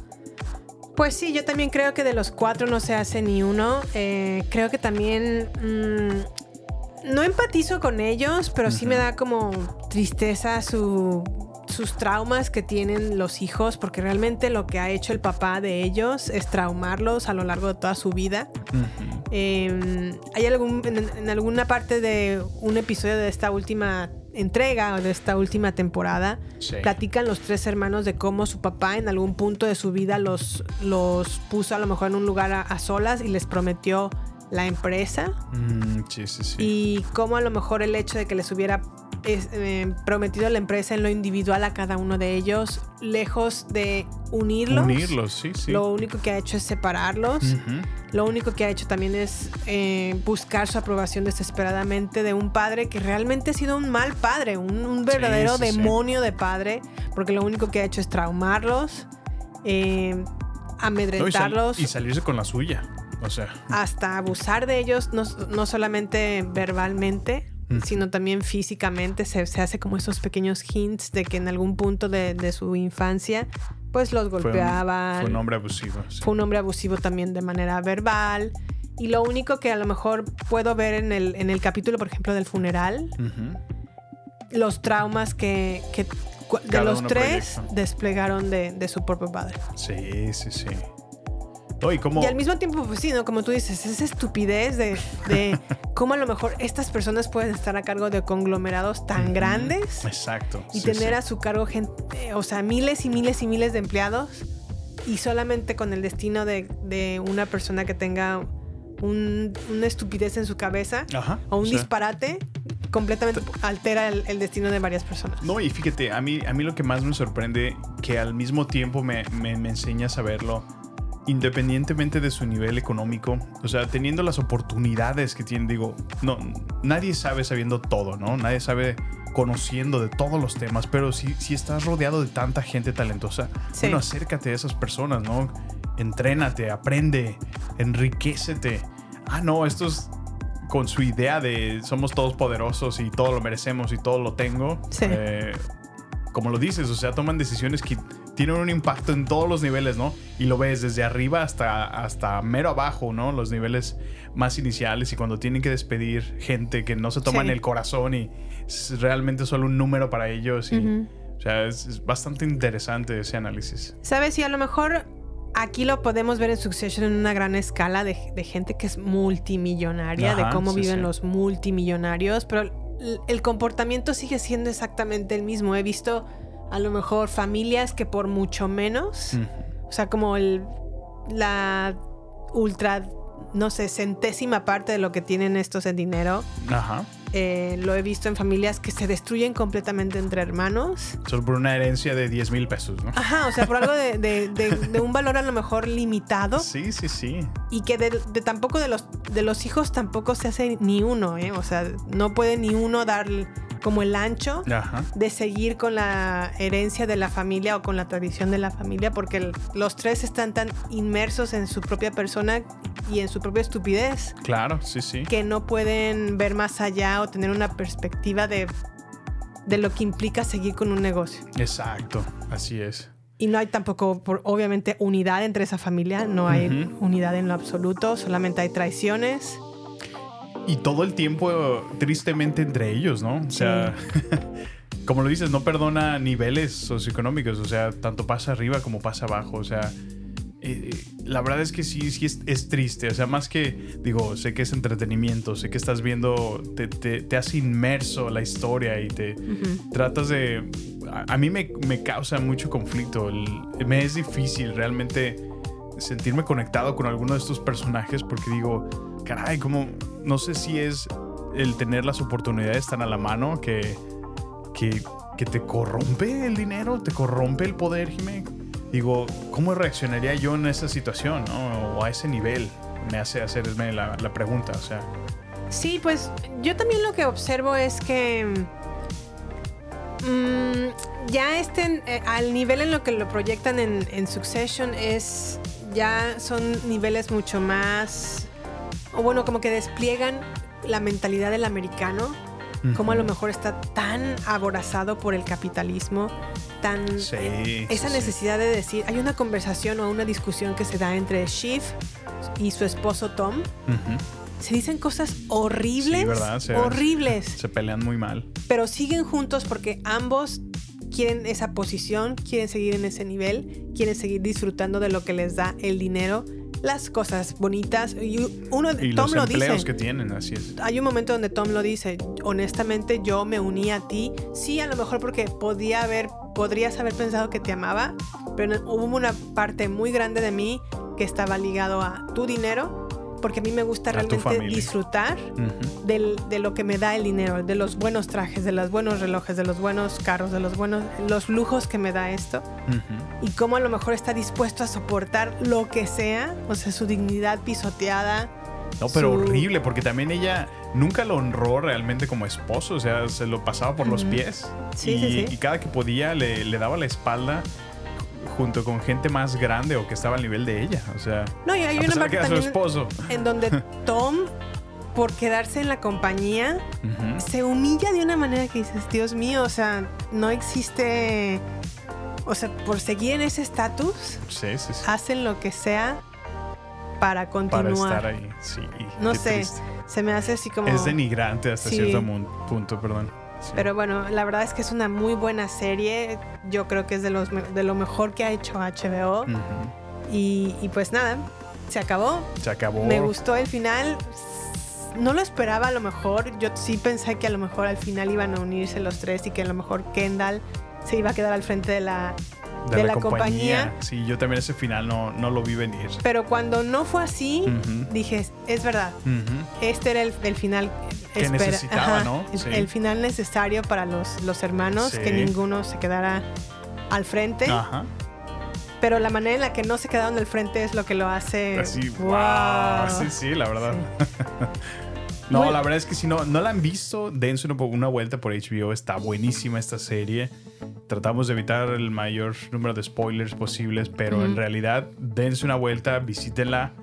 Pues sí, yo también creo que de los cuatro no se hace ni uno. Eh, creo que también mm, no empatizo con ellos, pero sí me da como tristeza su- sus traumas que tienen los hijos, porque realmente lo que ha hecho el papá de ellos es traumarlos a lo largo de toda su vida. Eh, hay algún, en, en alguna parte de un episodio de esta última entrega o de esta última temporada, Sí. platican los tres hermanos de cómo su papá en algún punto de su vida los, los puso a lo mejor en un lugar a, a solas y les prometió la empresa Mm, sí, sí, sí. y cómo a lo mejor el hecho de que les hubiera es- eh, prometido la empresa en lo individual a cada uno de ellos, lejos de unirlos, Unirlos, sí, sí. lo único que ha hecho es separarlos. Lo único que ha hecho también es eh, buscar su aprobación desesperadamente de un padre que realmente ha sido un mal padre, un, un verdadero sí, sí. demonio de padre, porque lo único que ha hecho es traumarlos, eh, No, y, sal- amedrentarlos, y salirse con la suya. O sea, hasta abusar de ellos, no, no solamente verbalmente, Sino también físicamente. Se, se hace como esos pequeños hints de que en algún punto de, de su infancia, pues los fue un- golpeaban. Fue un hombre abusivo. sí. Fue un hombre abusivo también de manera verbal. Y lo único que a lo mejor puedo ver en el, en el capítulo, por ejemplo, del funeral, los traumas que, que de los tres proyecta. desplegaron de, de su propio padre. Sí, sí, sí. Y al mismo tiempo, pues sí, ¿no? Como tú dices, esa estupidez de, de cómo a lo mejor estas personas pueden estar a cargo de conglomerados tan grandes Exacto. y sí, tener sí. a su cargo gente, o sea, miles y miles y miles de empleados y solamente con el destino de, de una persona que tenga un- una estupidez en su cabeza Ajá, o un disparate completamente altera el, el destino de varias personas. No, y fíjate, a mí, a mí lo que más me sorprende, que al mismo tiempo me, me, me enseña a saberlo, independientemente de su nivel económico, o sea, teniendo las oportunidades que tienen, digo, no, nadie sabe sabiendo todo, ¿no? Nadie sabe conociendo de todos los temas, pero si, si estás rodeado de tanta gente talentosa, Sí. bueno, acércate a esas personas, ¿no? Entrénate, aprende, enriquecete. Ah, no, estos con su idea de somos todos poderosos y todo lo merecemos y todo lo tengo, Sí. eh, como lo dices, o sea, toman decisiones que tienen un impacto en todos los niveles, ¿no? Y lo ves desde arriba hasta, hasta mero abajo, ¿no? Los niveles más iniciales y cuando tienen que despedir gente que no se toman Sí. el corazón y es realmente solo un número para ellos. Y. O sea, es, es bastante interesante ese análisis. ¿Sabes? Y a lo mejor aquí lo podemos ver en Succession en una gran escala de, de gente que es multimillonaria, de cómo sí, viven sí. los multimillonarios, pero el, el comportamiento sigue siendo exactamente el mismo. He visto a lo mejor familias que por mucho menos, o sea, como el, la ultra, no sé, centésima parte de lo que tienen estos en dinero. Ajá. Eh, lo he visto en familias que se destruyen completamente entre hermanos. Solo por una herencia de 10 mil pesos, ¿no? Ajá, o sea, por algo de, de- de- de un valor a lo mejor limitado Sí, sí, sí. y que de, tampoco de los, de los hijos tampoco se hace ni uno, ¿eh? O sea, no puede ni uno dar como el ancho Ajá. de seguir con la herencia de la familia o con la tradición de la familia porque los tres están tan inmersos en su propia persona y en su propia estupidez Claro, sí, sí. que no pueden ver más allá o tener una perspectiva de, de lo que implica seguir con un negocio. Exacto, así es. Y no hay tampoco, por- obviamente, unidad entre esa familia, no hay Ujú. unidad en lo absoluto, solamente hay traiciones. Y todo el tiempo, tristemente, entre ellos, ¿no? O sea, como lo dices, no perdona niveles socioeconómicos. O sea, tanto pasa arriba como pasa abajo. O sea, eh, la verdad es que sí, sí es, es triste. O sea, más que, digo, sé que es entretenimiento, sé que estás viendo, te, te, te has inmerso la historia y te tratas de... A, a mí me, me causa mucho conflicto. El- me es difícil realmente sentirme conectado con alguno de estos personajes porque digo, caray, como no sé si es el tener las oportunidades tan a la mano que, que, que te corrompe el dinero, te corrompe el poder, Jimé. Digo, ¿cómo reaccionaría yo en esa situación, no? O a ese nivel. me hace hacerme la, la pregunta, o sea. Sí, pues yo también lo que observo es que mm, ya estén eh, al nivel en lo que lo proyectan en, en Succession es ya son niveles mucho más o bueno como que despliegan la mentalidad del americano como a lo mejor está tan aborazado por el capitalismo tan Sí, eh, esa sí, sí. necesidad de decir hay una conversación o una discusión que se da entre Shiv y su esposo Tom. Se dicen cosas horribles horribles. Se pelean muy mal. pero siguen juntos porque ambos quieren esa posición, quieren seguir en ese nivel, quieren seguir disfrutando de lo que les da el dinero, las cosas bonitas. Y uno, Y Tom los lo empleos dice. que tienen, así es. Hay un momento donde Tom lo dice, honestamente yo me uní a ti, sí, a lo mejor porque podía haber, podrías haber pensado que te amaba, pero hubo una parte muy grande de mí que estaba ligado a tu dinero, porque a mí me gusta realmente disfrutar del- de lo que me da el dinero, de los buenos trajes, de los buenos relojes, de los buenos carros, de los buenos, los lujos que me da esto y cómo a lo mejor está dispuesto a soportar lo que sea, o sea, su dignidad pisoteada. No, pero su- horrible, porque también ella nunca lo honró realmente como esposo, o sea, se lo pasaba por los pies. Sí, y, sí, sí. y cada que podía le, le daba la espalda junto con gente más grande o que estaba al nivel de ella, o sea, No, y hay a una pesar parte que era su esposo. en donde Tom, por quedarse en la compañía, se humilla de una manera que dices, Dios mío, o sea, no existe, o sea, por seguir en ese estatus, Sí, sí, sí. hacen lo que sea para Para continuar. estar ahí, sí. No sé, triste. se me hace así como... Es denigrante hasta cierto punto, perdón. Sí. Pero bueno, la verdad es que es una muy buena serie. Yo creo que es de, los, de lo mejor que ha hecho HBO. Y pues nada, se acabó. Se acabó. Me gustó el final. No lo esperaba a lo mejor. Yo sí pensé que a lo mejor al final iban a unirse los tres y que a lo mejor Kendall se iba a quedar al frente de la, de la compañía. Sí, yo también ese final no, no lo vi venir. Pero cuando no fue así, Ujú. dije, es verdad. Este era el, el final Que necesitaba, ¿no? el, Sí. el final necesario para los, los hermanos, Sí. que ninguno se quedara al frente. Ajá. Pero la manera en la que no se quedaron al frente es lo que lo hace. Así, wow. wow. Sí, sí, la verdad. no, la verdad es que si no, no la han visto, dense una, una vuelta por HBO. Está buenísima esta serie. Tratamos de evitar el mayor número de spoilers posibles, pero en realidad, dense una vuelta, visítenla.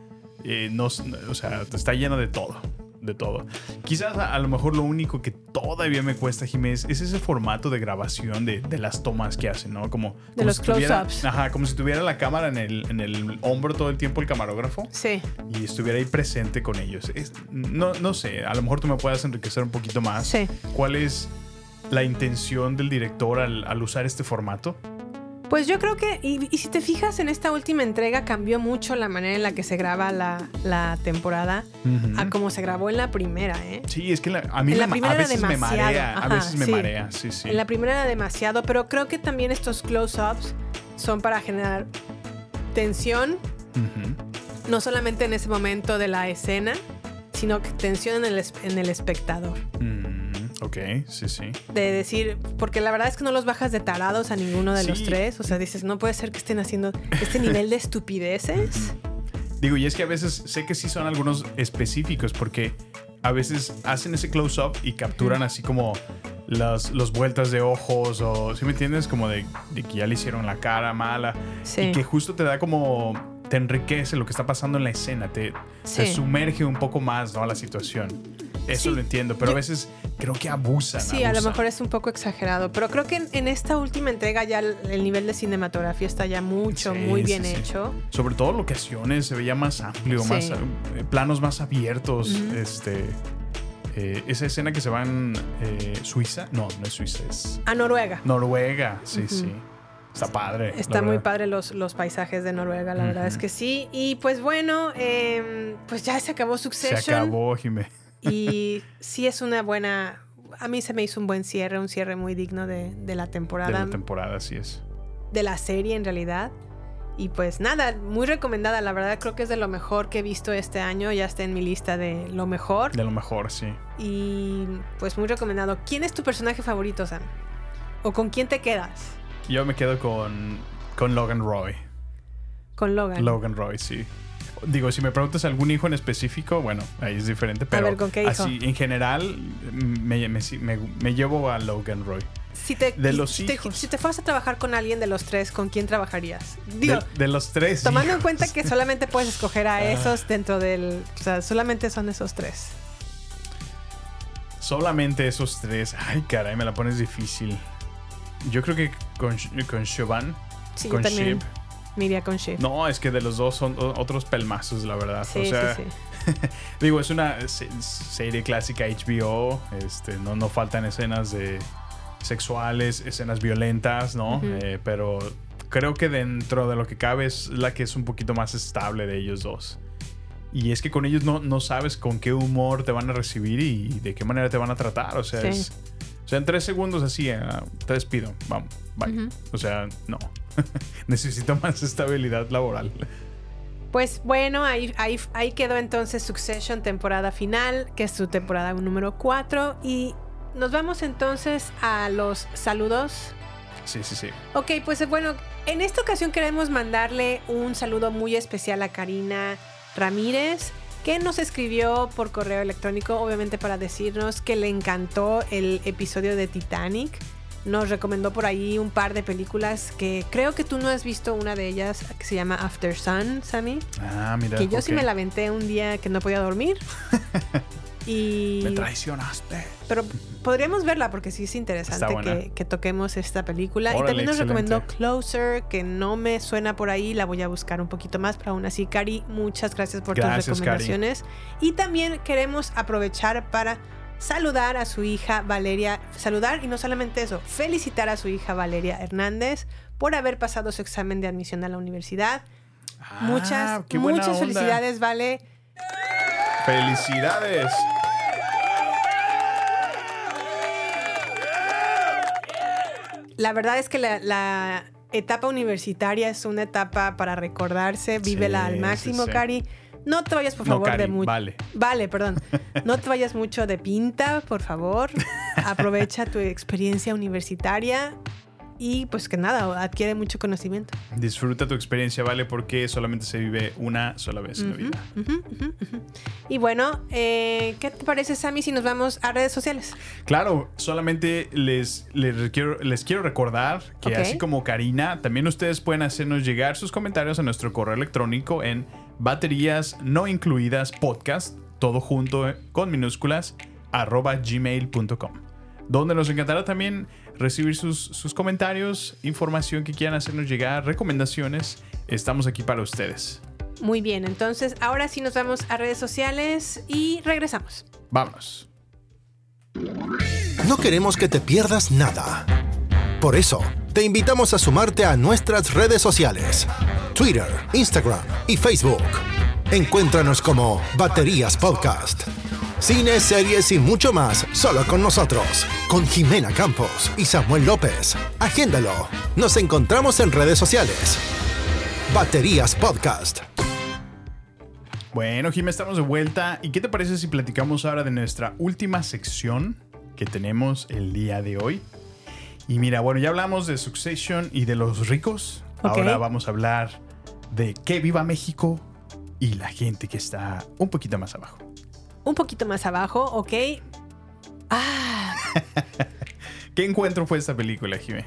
Eh, no, o sea, está llena de todo. De todo. Quizás a, a lo mejor lo único que todavía me cuesta, Jiménez, es ese formato de grabación de, de las tomas que hacen, ¿no? Como, como los si close-ups. Ajá, como si tuviera la cámara en el, en el hombro todo el tiempo el camarógrafo Sí. y estuviera ahí presente con ellos. Es- no, no sé, a lo mejor tú me puedas enriquecer un poquito más. Sí. ¿Cuál es la intención del director al, al usar este formato? Pues yo creo que, y, y si te fijas, en esta última entrega cambió mucho la manera en la que se graba la, la temporada a como se grabó en la primera, ¿eh? Sí, es que la- a mí En la primera a era veces me marea, a veces me sí. marea, sí, sí. En la primera era demasiado, pero creo que también estos close-ups son para generar tensión, no solamente en ese momento de la escena, sino que tensión en el, en el espectador. Mm, ok, sí, sí. De decir, porque la verdad es que no los bajas de tarados a ninguno de los tres. O sea, dices, no puede ser que estén haciendo este nivel de estupideces. Digo, y es que a veces sé que sí son algunos específicos porque a veces hacen ese close-up y capturan así como las los vueltas de ojos o, ¿sí me entiendes? Como de, de que ya le hicieron la cara mala Sí. y que justo te da como, te enriquece lo que está pasando en la escena, te, te Sí. sumerge un poco más ¿no? a la situación. Eso Sí, lo entiendo, pero yo- a veces creo que abusan. Sí, a lo mejor es un poco exagerado, pero creo que en, en esta última entrega ya el, el nivel de cinematografía está ya mucho, Sí, muy bien sí. hecho. Sobre todo locaciones, se veía más amplio, más eh, planos más abiertos. Este. eh, esa escena que se va en eh, Suiza. No, no es Suiza, es A Noruega. Noruega. Sí, sí. Está padre. Está muy verdad. padre los, los paisajes de Noruega, la verdad es que sí. Y pues bueno, em, pues ya se acabó Se Succession. acabó, Jimé. Y sí es una buena. A mí se me hizo un buen cierre, un cierre muy digno de, de la De temporada, la temporada, así es. de la serie en realidad. Y pues nada, muy recomendada. La verdad creo que es de lo mejor que he visto este año. Ya está en mi lista de lo mejor. De lo mejor, sí. Y pues muy recomendado. ¿Quién es tu personaje favorito, Sam? ¿O con quién te quedas? Yo me quedo con, con Logan Roy. Con Logan. Logan Roy, sí. Digo, si me preguntas algún hijo en específico, bueno, ahí es diferente, pero ver, ¿con qué hijo? así en general me, me- me- me llevo a Logan Roy. Si te, De los si te- hijos. si te fueras a trabajar con alguien de los tres, ¿con quién trabajarías? Digo, De, de los tres. tomando en cuenta que solamente puedes escoger a Ah. esos dentro del... O sea, solamente son esos tres. Solamente esos tres. Ay, caray, me la pones difícil. Yo creo que con, con Siobhan. Sí, con Shiv. Me iría con Shiv. No, es que de los dos son otros pelmazos, la verdad. Sí, o sea, sí, digo, es una se- serie clásica HBO. Este, no, no faltan escenas de sexuales, escenas violentas, ¿no? Ujú. Eh, pero creo que dentro de lo que cabe es la que es un poquito más estable de ellos dos. Y es que con ellos no, no sabes con qué humor te van a recibir y de qué manera te van a tratar. O sea, Sí. es- o sea en tres segundos así, ah, te despido, vamos, bye. Ujú. O sea, no. Necesito más estabilidad laboral. Pues bueno, ahí, ahí, ahí quedó entonces Succession temporada final, que es su temporada número 4. Y nos vamos entonces a los saludos. Sí, sí, sí. Ok, pues bueno, en esta ocasión queremos mandarle un saludo muy especial a Karina Ramírez, que nos escribió por correo electrónico, obviamente para decirnos que le encantó el episodio de Titanic. Nos recomendó por ahí un par de películas que creo que tú no has visto una de ellas, que se llama After Sun, Sammy. Ah, mira. Que yo sí me la aventé un día que no podía dormir. y... Me traicionaste. Pero podríamos verla porque sí es interesante que, que toquemos esta película. y también nos excelente. recomendó Closer, que no me suena por ahí, la voy a buscar un poquito más, pero aún así, Cari, muchas gracias por Gracias, tus recomendaciones. Y también queremos aprovechar para saludar a su hija Valeria, saludar y no solamente eso, felicitar a su hija Valeria Hernández por haber pasado su examen de admisión a la universidad. muchas, Ah, muchas onda. felicidades, Vale. ¡Felicidades! La verdad es que la, la etapa universitaria es una etapa para recordarse. Vívela Sí, al máximo, sí, sí. Cari. No te vayas, por No, favor, Cari, de mucho. vale. Vale, perdón. No te vayas mucho de pinta, por favor. Aprovecha tu experiencia universitaria y, pues que nada, adquiere mucho conocimiento. Disfruta tu experiencia, ¿vale? Porque solamente se vive una sola vez en la vida. Y bueno, eh, ¿qué te parece, Sammy, si nos vamos a redes sociales? Claro, solamente les, les, quiero, les quiero recordar que así como Karina, también ustedes pueden hacernos llegar sus comentarios a nuestro correo electrónico en baterías no incluidas podcast, todo junto eh, con minúsculas, arroba gmail.com, donde nos encantará también recibir sus, sus comentarios, información que quieran hacernos llegar, recomendaciones. Estamos aquí para ustedes. Muy bien, entonces ahora sí nos vamos a redes sociales y regresamos. Vámonos. No queremos que te pierdas nada. Por eso, te invitamos a sumarte a nuestras redes sociales. Twitter, Instagram y Facebook. Encuéntranos como Baterías Podcast. Cine, series y mucho más solo con nosotros. Con Jimena Campos y Samuel López. Agéndalo. Nos encontramos en redes sociales. Baterías Podcast. Bueno, Jimé, estamos de vuelta. ¿Y qué te parece si platicamos ahora de nuestra última sección que tenemos el día de hoy? Y mira, bueno, ya hablamos de Succession y de los ricos. Ahora vamos a hablar de que viva México y la gente que está un poquito más abajo. Un poquito más abajo, ¿ok? Ah, ¿Qué encuentro fue esta película, Jimé?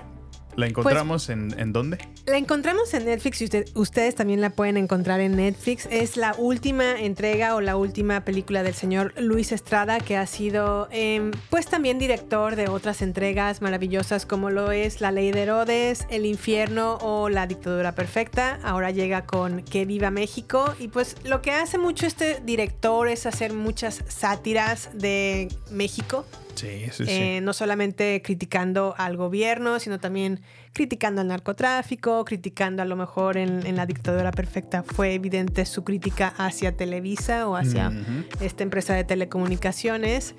¿La encontramos en, en dónde? la encontramos en Netflix y usted- ustedes también la pueden encontrar en Netflix. Es la última entrega o la última película del señor Luis Estrada, que ha sido, em, pues también director de otras entregas maravillosas como lo es La Ley de Herodes, El Infierno o La Dictadura Perfecta. Ahora llega con Que Viva México. Y pues lo que hace mucho este director es hacer muchas sátiras de México. Sí, sí, sí. Eh, no solamente criticando al gobierno, sino también criticando al narcotráfico, criticando a lo mejor en, en la dictadura perfecta fue evidente su crítica hacia Televisa o hacia esta empresa de telecomunicaciones.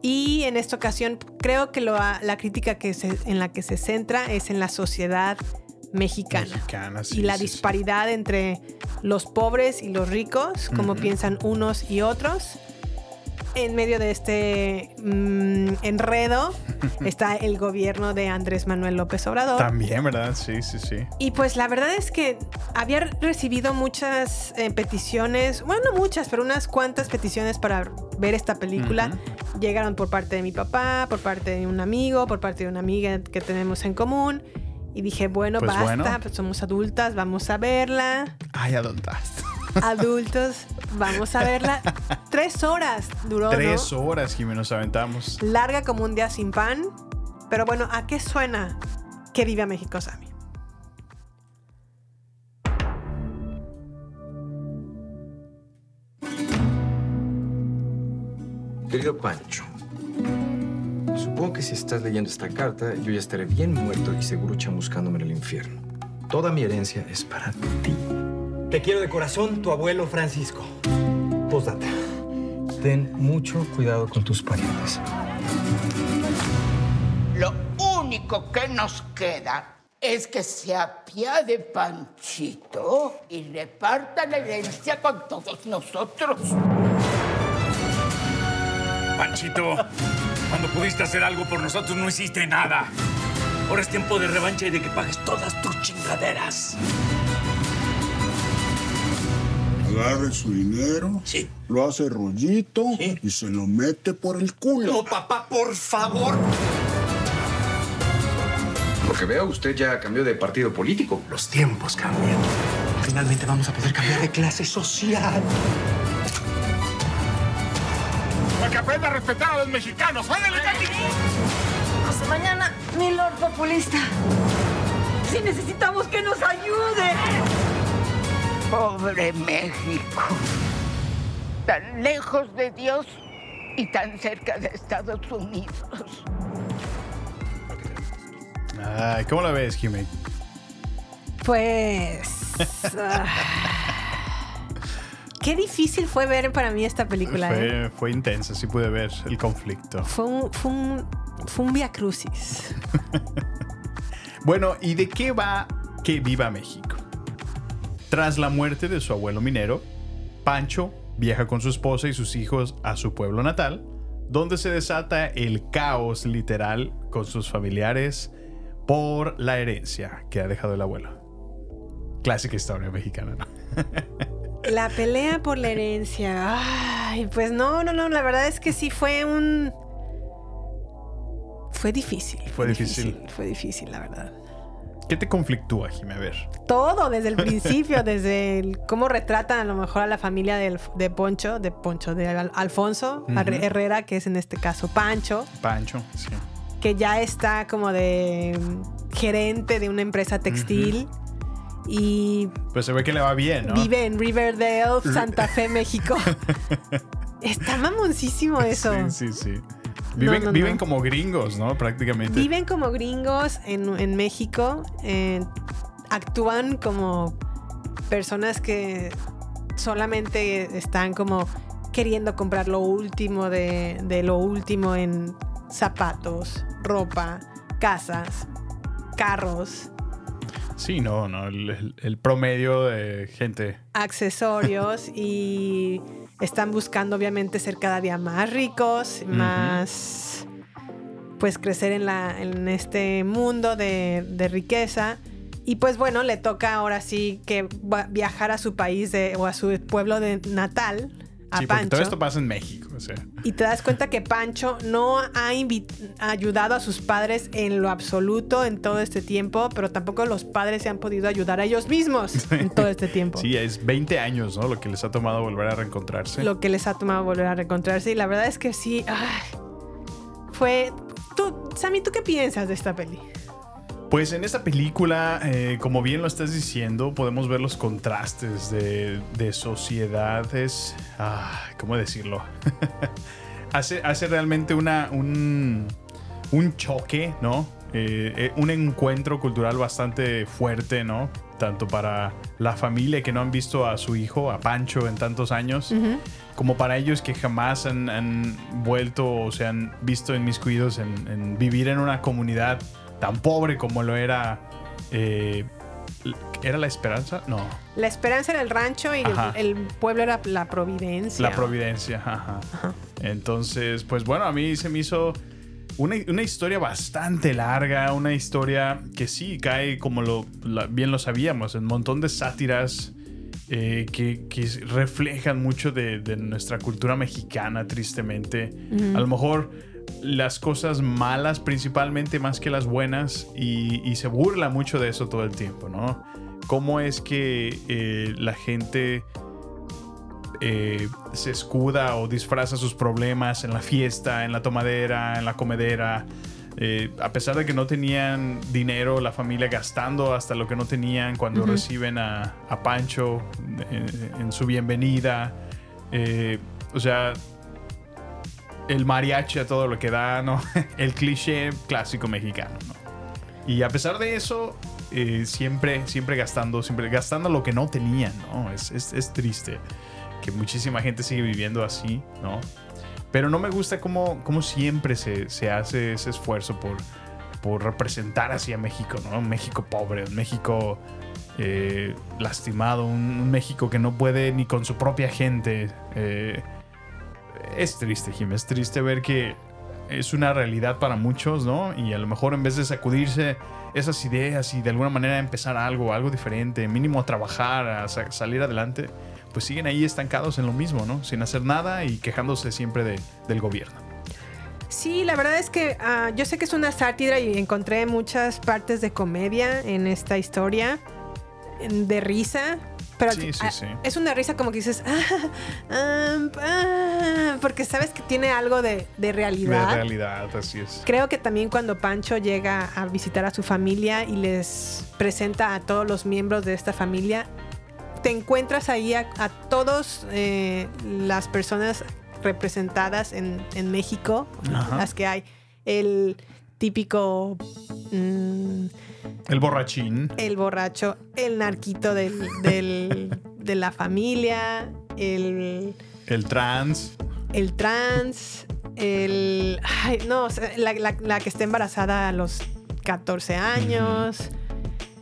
Y en esta ocasión creo que lo la crítica que se- en la que se centra es en la sociedad mexicana. Mexicana, sí, y la sí, sí. disparidad entre los pobres y los ricos, cómo Ujú. piensan unos y otros. En medio de este mm, enredo está el gobierno de Andrés Manuel López Obrador. También, ¿verdad? Sí, sí, sí. Y pues la verdad es que había recibido muchas eh, peticiones, bueno, no muchas, pero unas cuantas peticiones para ver esta película. Llegaron por parte de mi papá, por parte de un amigo, por parte de una amiga que tenemos en común. Y dije, bueno, Pues basta, bueno. pues somos adultas, vamos a verla. Ay, adultas. Adultos, vamos a verla. Tres horas duró, Tres ¿no? horas, Jimmy, nos aventamos. Larga como un día sin pan. Pero bueno, ¿a qué suena que viva México, Sammy? Querido Pancho, supongo que si estás leyendo esta carta, yo ya estaré bien muerto y seguro chamuscándome en el infierno. Toda mi herencia es para ti. Te quiero de corazón, tu abuelo Francisco. Postdata. Ten mucho cuidado con tus parientes. Lo único que nos queda es que se apiade Panchito y reparta la herencia con todos nosotros. Panchito, cuando pudiste hacer algo por nosotros no hiciste nada. Ahora es tiempo de revancha y de que pagues todas tus chingaderas. Agarre su dinero, lo hace rollito y se lo mete por el culo. No, papá, por favor. Lo que veo, usted ya cambió de partido político. Los tiempos cambian. Finalmente vamos a poder cambiar de clase social. Para que aprenda a respetar a los mexicanos. ¡Ándale! Hasta mañana, mi Lord Populista. Si necesitamos que nos ayude. Pobre México. Tan lejos de Dios y tan cerca de Estados Unidos. Ay, ¿cómo la ves, Jimmy? Pues. ah, qué difícil fue ver para mí esta película. ¿eh? Fue, fue intensa, sí pude ver el conflicto. Fue un, fue un, fue un via crucis. Bueno, ¿y de qué va que viva México? Tras la muerte de su abuelo minero, Pancho viaja con su esposa y sus hijos a su pueblo natal, donde se desata el caos literal con sus familiares por la herencia que ha dejado el abuelo. Clásica historia mexicana, ¿no? La pelea por la herencia. Ay, pues no, no, no. La verdad es que sí fue un. Fue difícil. Fue difícil. Fue difícil, la verdad. ¿Qué te conflictúa, Jimmy? A ver. Todo desde el principio, desde el- cómo retratan a lo mejor a la familia de Poncho, de Poncho, de Al- Alfonso Herrera, que es en este caso Pancho, Pancho, sí. que ya está como de gerente de una empresa textil y Pues se ve que le va bien, ¿no? vive en Riverdale, Santa Fe, México. Está mamoncísimo eso. Sí, sí, sí. Viven, no, no. viven como gringos, ¿no? Prácticamente. Viven como gringos en, en México, eh, actúan como personas que solamente están como queriendo comprar lo último de, de lo último en zapatos, ropa, casas, carros, Sí, no, no. El, el- el promedio de gente. accesorios y están buscando obviamente ser cada día más ricos, más pues crecer en, la, en este mundo de, de riqueza. Y pues bueno, le toca ahora sí que viajar a su país de- o a su pueblo de natal, a sí, porque Pancho. todo esto pasa en México, o sea. Y te das cuenta que Pancho no ha ayudado a sus padres en lo absoluto en todo este tiempo, pero tampoco los padres se han podido ayudar a ellos mismos en todo este tiempo. Sí, es 20 años, ¿no? Lo que les ha tomado volver a reencontrarse. lo que les ha tomado volver a reencontrarse. Y la verdad es que sí, ay, fue... Tú, Sammy, ¿tú qué piensas de esta peli? Pues en esta película, eh, como bien lo estás diciendo, podemos ver los contrastes de, de sociedades. Ah, ¿Cómo decirlo? hace, hace realmente una, un, un choque, ¿no? Eh, eh, un encuentro cultural bastante fuerte, ¿no? Tanto para la familia que no han visto a su hijo, a Pancho, en tantos años, como para ellos que jamás han, han vuelto o se han visto inmiscuidos en, en vivir en una comunidad tan pobre como lo era. eh, ¿Era la esperanza? No. La esperanza era el rancho y el, pueblo era la Providencia. La Providencia, ajá. Entonces, pues bueno, a mí se me hizo una, una historia bastante larga, una historia que sí cae como lo la- bien lo sabíamos, en un montón de sátiras eh, que, que reflejan mucho de, de nuestra cultura mexicana, tristemente. A lo mejor las cosas malas principalmente más que las buenas y, y se burla mucho de eso todo el tiempo, ¿no? ¿Cómo es que eh, la gente eh, se escuda o disfraza sus problemas en la fiesta, en la tomadera, en la comedera. Eh, a pesar de que no tenían dinero, la familia gastando hasta lo que no tenían cuando reciben a, a Pancho en, en su bienvenida. O sea, el mariachi a todo lo que da, ¿no? El cliché clásico mexicano, ¿no? Y a pesar de eso, eh, siempre, siempre gastando, siempre gastando lo que no tenían, ¿no? Es, es, es triste que muchísima gente sigue viviendo así, ¿no? Pero no me gusta cómo, cómo siempre se, se hace ese esfuerzo por, por representar así a México, ¿no? Un México pobre, un México eh, lastimado, un, un México que no puede ni con su propia gente. eh, es triste, Jim, es triste ver que es una realidad para muchos, ¿no? Y a lo mejor en vez de sacudirse esas ideas y de alguna manera empezar algo, algo diferente, mínimo a trabajar, a sa- salir adelante, pues siguen ahí estancados en lo mismo, ¿no? Sin hacer nada y quejándose siempre de- del gobierno. Sí, la verdad es que ah, yo sé que es una sátira y encontré muchas partes de comedia en esta historia, de risa. Pero Sí, sí, ah, sí. es una risa como que dices, "Ah, ah, ah", porque sabes que tiene algo de, de De realidad. realidad, así es. Creo que también cuando Pancho llega a visitar a su familia y les presenta a todos los miembros de esta familia, te encuentras ahí a, a todas las personas representadas en, en México, Ajá. las que hay. El típico, mm, El borrachín. el borracho, el narquito del, del- de la familia, el El trans. el trans, el... Ay, no, la, la- la que está embarazada a los 14 años,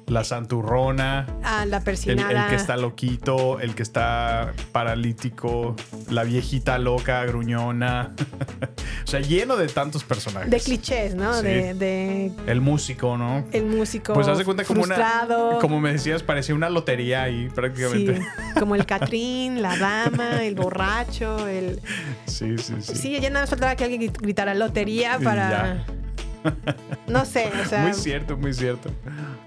La santurrona. a la El, persinada. el que está loquito, el que está paralítico, la viejita loca, gruñona. o sea, lleno de tantos personajes. de clichés, ¿no? Sí. De, de El músico, ¿no? el músico Pues haz de cuenta como frustrado. una. Como me decías, parecía una lotería ahí Sí, prácticamente. como el Catrín, la dama, el borracho, el... Sí, sí, sí. Sí, ya nada más faltaba que alguien grit- gritara lotería para... ya. No sé, o sea... muy cierto, muy cierto.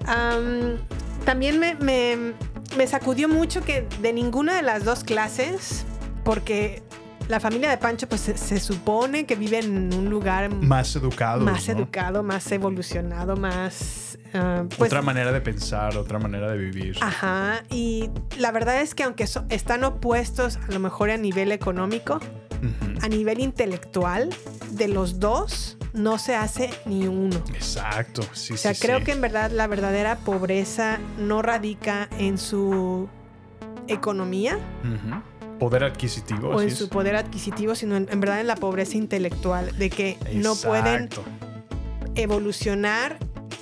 Am, también me, me- me sacudió mucho que de ninguna de las dos clases, porque la familia de Pancho pues se, se supone que vive en un lugar Más educado. más ¿no? educado, más evolucionado, más... ah, pues, otra manera de pensar, otra manera de vivir. Ajá, y la verdad es que aunque so- están opuestos a lo mejor a nivel económico, A nivel intelectual, de los dos no se hace ni uno. Exacto, sí, O sea, sí, creo sí. que en verdad la verdadera pobreza no radica en su economía. Poder adquisitivo. o en es. su poder adquisitivo, sino en, en verdad en la pobreza intelectual, de que no pueden evolucionar.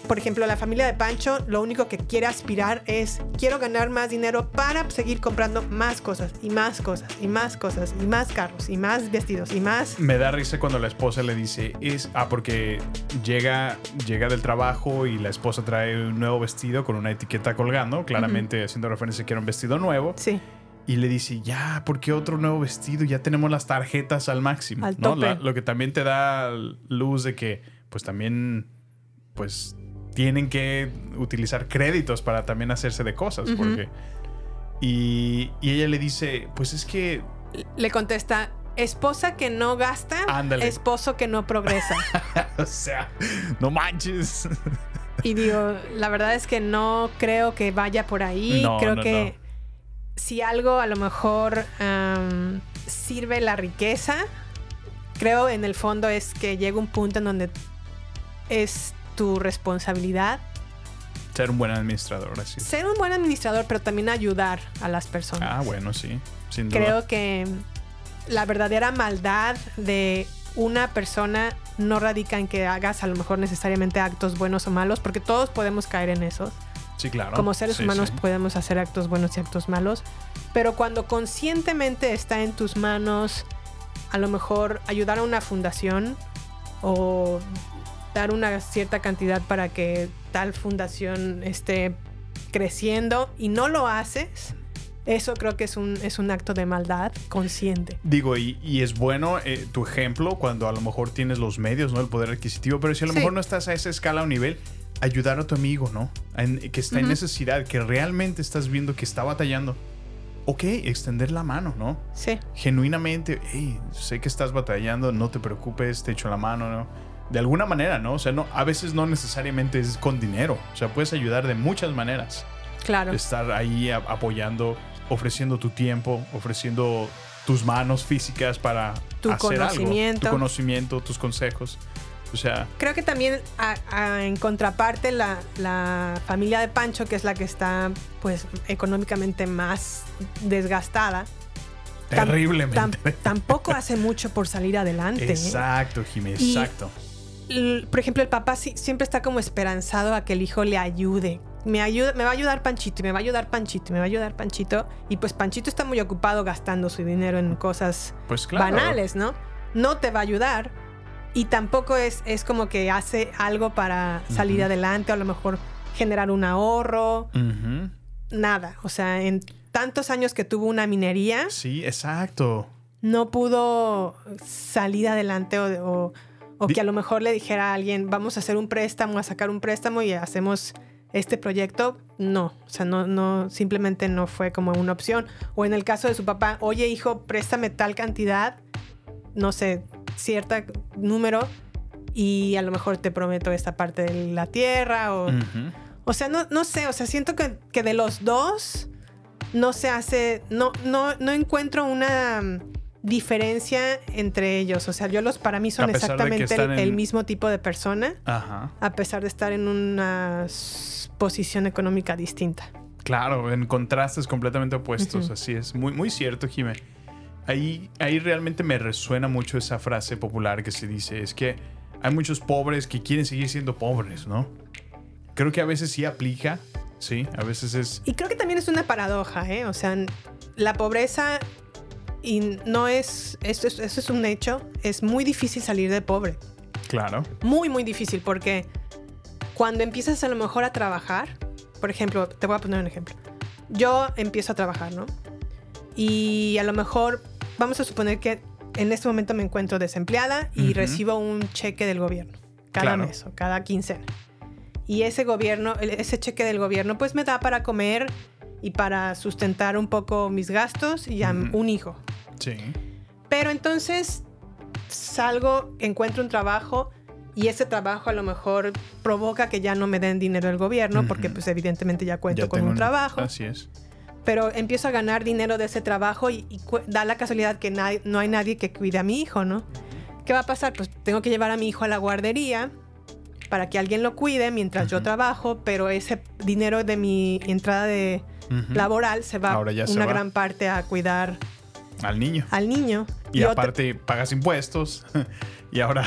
Por ejemplo, la familia de Pancho lo único que quiere aspirar es quiero ganar más dinero para seguir comprando más cosas y más cosas y más cosas y más carros y más vestidos y más Me da risa cuando la esposa le dice, es, ah, porque llega, llega del trabajo y la esposa trae un nuevo vestido con una etiqueta colgando, claramente haciendo referencia que era un vestido nuevo. Sí. Y le dice, ya, ¿por qué otro nuevo vestido? Ya tenemos las tarjetas al máximo. Al ¿no? tope. La- lo que también te da luz de que, pues también, pues tienen que utilizar créditos para también hacerse de cosas. Porque... Y, y ella le dice, pues es que le contesta esposa que no gasta, Ándale. esposo que no progresa. o sea, no manches. Y digo, la verdad es que no creo que vaya por ahí. No, creo no, que si algo a lo mejor sirve la riqueza, creo en el fondo es que llega un punto en donde es tu responsabilidad Ser un buen administrador, así. ser un buen administrador, pero también ayudar a las personas. Ah, bueno, sí. Sin duda. Creo que la verdadera maldad de una persona no radica en que hagas a lo mejor necesariamente actos buenos o malos, porque todos podemos caer en eso. Sí, claro. Como seres Sí, humanos sí. podemos hacer actos buenos y actos malos, pero cuando conscientemente está en tus manos a lo mejor ayudar a una fundación o dar una cierta cantidad para que tal fundación esté creciendo y no lo haces, eso creo que es un, es un acto de maldad consciente. Digo, y, y es bueno eh, tu ejemplo cuando a lo mejor tienes los medios, ¿no? El poder adquisitivo, pero si a lo Sí. mejor no estás a esa escala o nivel, ayudar a tu amigo, ¿no? En- que está en necesidad, que realmente estás viendo que está batallando. Ok, extender la mano, ¿no? Sí. Genuinamente, hey, sé que estás batallando, no te preocupes, te echo la mano, ¿no? De alguna manera, ¿no? O sea, no, a veces no necesariamente es con dinero. O sea, puedes ayudar de muchas maneras Claro. estar ahí a- apoyando, ofreciendo tu tiempo, ofreciendo tus manos físicas para Tu hacer algo. conocimiento. tu conocimiento, tus consejos. O sea, Creo que también a- a- en contraparte la, la familia de Pancho, que es la que está pues económicamente más desgastada, terriblemente. tam- tampoco hace mucho por salir adelante. ¿eh? exacto, Jimé, Y- exacto. Por ejemplo, el papá siempre está como esperanzado a que el hijo le ayude. Me, ayuda, me va a ayudar Panchito, y me va a ayudar Panchito, y me va a ayudar Panchito. Y pues Panchito está muy ocupado gastando su dinero en cosas Pues claro. banales, ¿no? No te va a ayudar. Y tampoco es, es como que hace algo para salir adelante, o a lo mejor generar un ahorro. Nada. O sea, en tantos años que tuvo una minería, Sí, exacto. no pudo salir adelante o, o- o que a lo mejor le dijera a alguien, vamos a hacer un préstamo, a sacar un préstamo y hacemos este proyecto. No, o sea, no, no, simplemente no fue como una opción. O en el caso de su papá, oye hijo, préstame tal cantidad, no sé, cierta número y a lo mejor te prometo esta parte de la tierra o... O sea, no, no sé, o sea, siento que, que de los dos no se hace, no, no, no encuentro una diferencia entre ellos. O sea, yo los para mí son exactamente el, están en- el mismo tipo de persona, Ajá. a pesar de estar en una posición económica distinta. Claro, en contrastes completamente opuestos, así es. Muy, muy cierto, Jimé. Ahí, ahí realmente me resuena mucho esa frase popular que se dice, es que hay muchos pobres que quieren seguir siendo pobres, ¿no? Creo que a veces sí aplica, sí, a veces es... Y creo que también es una paradoja, ¿eh? O sea, la pobreza y no es, eso es, eso es un hecho, es muy difícil salir de pobre. Claro. muy, muy difícil porque cuando empiezas a lo mejor a trabajar, por ejemplo, te voy a poner un ejemplo. Yo empiezo a trabajar, ¿no? Y a lo mejor, vamos a suponer que en este momento me encuentro desempleada y recibo un cheque del gobierno cada Claro. mes o cada quincena. Y ese gobierno, el- ese cheque del gobierno, pues me da para comer y para sustentar un poco mis gastos y a Ujú. un hijo. Sí. Pero entonces salgo, encuentro un trabajo y ese trabajo a lo mejor provoca que ya no me den dinero del gobierno porque pues evidentemente ya cuento Ya con un trabajo. Así es. Pero empiezo a ganar dinero de ese trabajo y, y da la casualidad que nadie- no hay nadie que cuide a mi hijo, ¿no? ¿Qué va a pasar? Pues tengo que llevar a mi hijo a la guardería para que alguien lo cuide mientras yo trabajo, pero ese dinero de mi entrada de Laboral se va Ahora ya se una va. gran parte a cuidar Al niño. al niño. Y, aparte pagas impuestos. y ahora...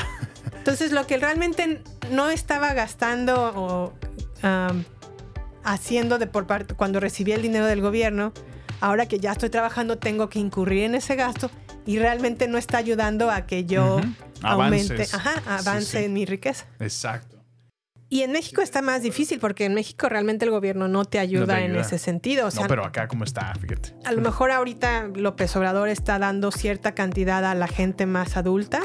Entonces, lo que realmente no estaba gastando o am, haciendo de por parte cuando recibí el dinero del gobierno, ahora que ya estoy trabajando, tengo que incurrir en ese gasto y realmente no está ayudando a que yo aumente, Sí, avance sí. en mi riqueza. Exacto. Y en México está más difícil porque en México realmente el gobierno no te ayuda, No te en ese sentido. O sea, no, pero acá como está, fíjate. a lo mejor ahorita López Obrador está dando cierta cantidad a la gente más adulta,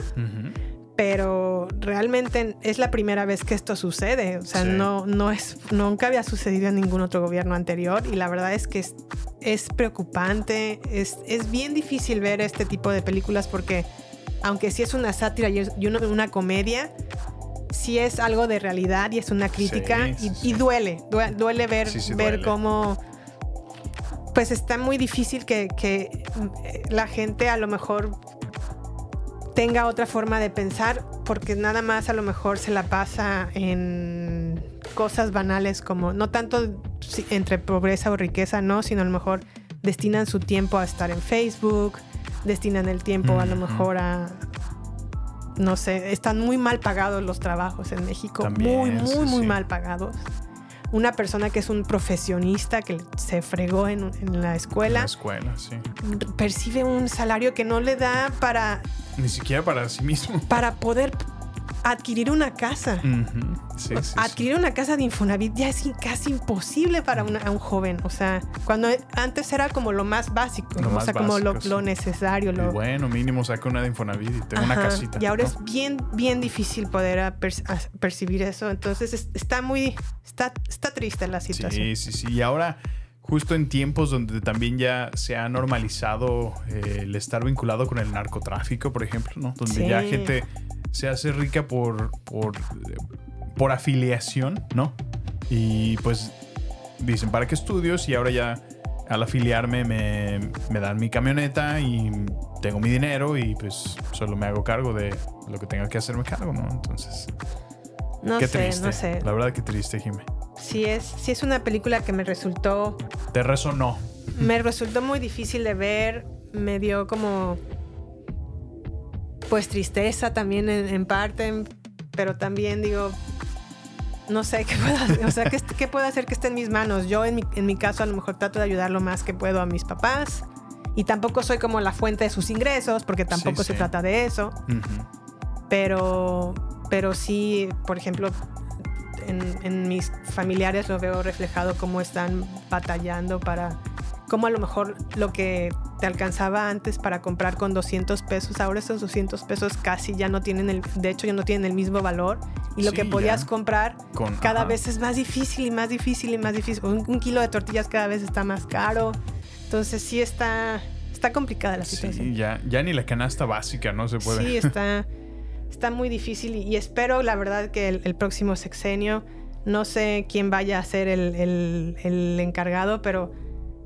pero realmente es la primera vez que esto sucede. O sea, Sí. no, no es, nunca había sucedido en ningún otro gobierno anterior y la verdad es que es, es preocupante. Es, es bien difícil ver este tipo de películas porque, aunque sí es una sátira y una, una comedia, sí es algo de realidad y es una crítica Sí, y, y duele, due- duele ver, ver duele. cómo pues está muy difícil que, que, eh, la gente a lo mejor tenga otra forma de pensar porque nada más a lo mejor se la pasa en cosas banales como no tanto entre pobreza o riqueza, no, sino a lo mejor destinan su tiempo a estar en Facebook, destinan el tiempo a lo mejor a no sé, están muy mal pagados los trabajos en México, También, muy muy sí, muy mal pagados. Una persona que es un profesionista que se fregó en, en la En escuela la escuela, sí. percibe un salario que no le da para Ni siquiera para sí mismo. para poder adquirir una casa. Sí, sí. Adquirir una casa de Infonavit ya es casi imposible para una- un joven. O sea, cuando antes era como lo más básico, o sea, como lo, necesario. Lo, bueno, mínimo saca una de Infonavit y tengo una casita. Y ahora ¿no? es bien, bien difícil poder percibir eso. Entonces es- está muy, está, está triste la situación. Sí, sí, sí. Y ahora, justo en tiempos donde también ya se ha normalizado eh, el estar vinculado con el narcotráfico, por ejemplo, ¿no? Donde Sí. ya gente se hace rica por, por, por afiliación, ¿no? Y pues dicen, ¿para qué estudios? Y ahora ya al afiliarme me, me dan mi camioneta y tengo mi dinero y pues solo me hago cargo de lo que tenga que hacerme cargo, ¿no? Entonces, No qué sé, triste. no sé. La verdad que triste, Jimé. Sí es, sí es una película que me resultó, Te resonó. me resultó muy difícil de ver. Me dio como, pues tristeza también en, en parte, pero también digo, no sé qué puedo hacer, o sea, ¿qué, qué puedo hacer que esté en mis manos. Yo en mi, en mi caso a lo mejor trato de ayudar lo más que puedo a mis papás. Y tampoco soy como la fuente de sus ingresos, porque tampoco se sí. trata de eso. pero, pero sí, por ejemplo, en, en mis familiares lo veo reflejado cómo están batallando para, cómo a lo mejor lo que te alcanzaba antes para comprar con 200 pesos, ahora esos 200 pesos casi ya no tienen el, de hecho ya no tienen el mismo valor y lo Sí, que podías ya. comprar Con- cada ajá. vez es más difícil y más difícil y más difícil. Un, un kilo de tortillas cada vez está más caro. Entonces sí está, está complicada la situación. Sí, ya, ya ni la canasta básica no se puede. Sí, está, está muy difícil y, y espero, la verdad, que el, el próximo sexenio, no sé quién vaya a ser el, el- el encargado, pero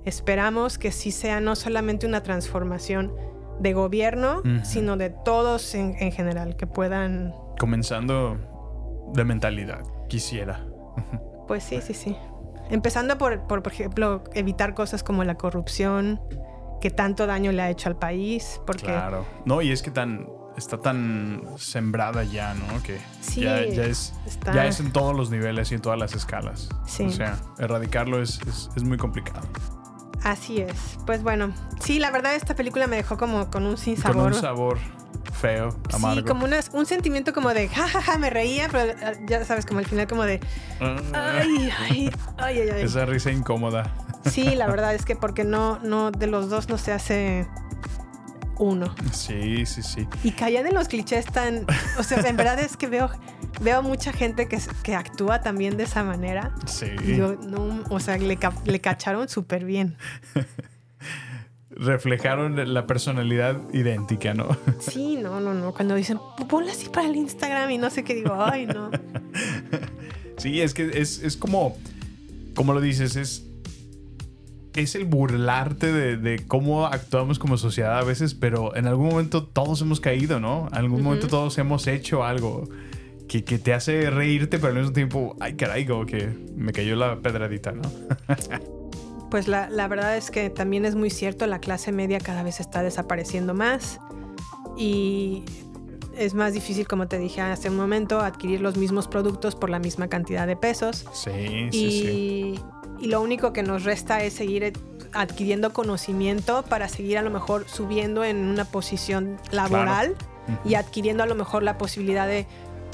esperamos que sí sea no solamente una transformación de gobierno, sino de todos en, en general, que puedan, Comenzando de mentalidad, quisiera. pues sí, sí, sí. Empezando por, por, por ejemplo, evitar cosas como la corrupción, que tanto daño le ha hecho al país, porque... Claro. No, y es que tan está tan sembrada ya, ¿no? Que Sí, ya, ya es, está- ya es en todos los niveles y en todas las escalas. Sí. O sea, erradicarlo es, es, es muy complicado. Así es. Pues bueno, sí, la verdad esta película me dejó como con un sin sabor. Con un sabor feo, amargo. Sí, como una- un sentimiento como de jajaja, me reía, pero eh, ya sabes, como al final como de ay, ay, ay, ay, ay. Esa risa incómoda. Sí, la verdad es que porque no, no, de los dos no se hace uno. Sí, sí, sí. Y caían en los clichés tan. O sea, en verdad es que veo, veo mucha gente que, que actúa también de esa manera. Sí. Yo, no, o sea, le, le cacharon súper bien. Reflejaron la personalidad idéntica, ¿no? Sí, no, no, no. Cuando dicen, ponla así para el Instagram y no sé qué digo, ay, no. Sí, es que es, es como, como lo dices, es, es el burlarte de, de cómo actuamos como sociedad a veces, pero en algún momento todos hemos caído, ¿no? En algún momento todos hemos hecho algo que, que te hace reírte, pero al mismo tiempo, ay caray, como que me cayó la pedradita, ¿no? Pues la, la verdad es que también es muy cierto, la clase media cada vez está desapareciendo más y es más difícil, como te dije hace un momento, adquirir los mismos productos por la misma cantidad de pesos. Sí, y, sí, sí. y lo único que nos resta es seguir adquiriendo conocimiento para seguir a lo mejor subiendo en una posición laboral y adquiriendo a lo mejor la posibilidad de,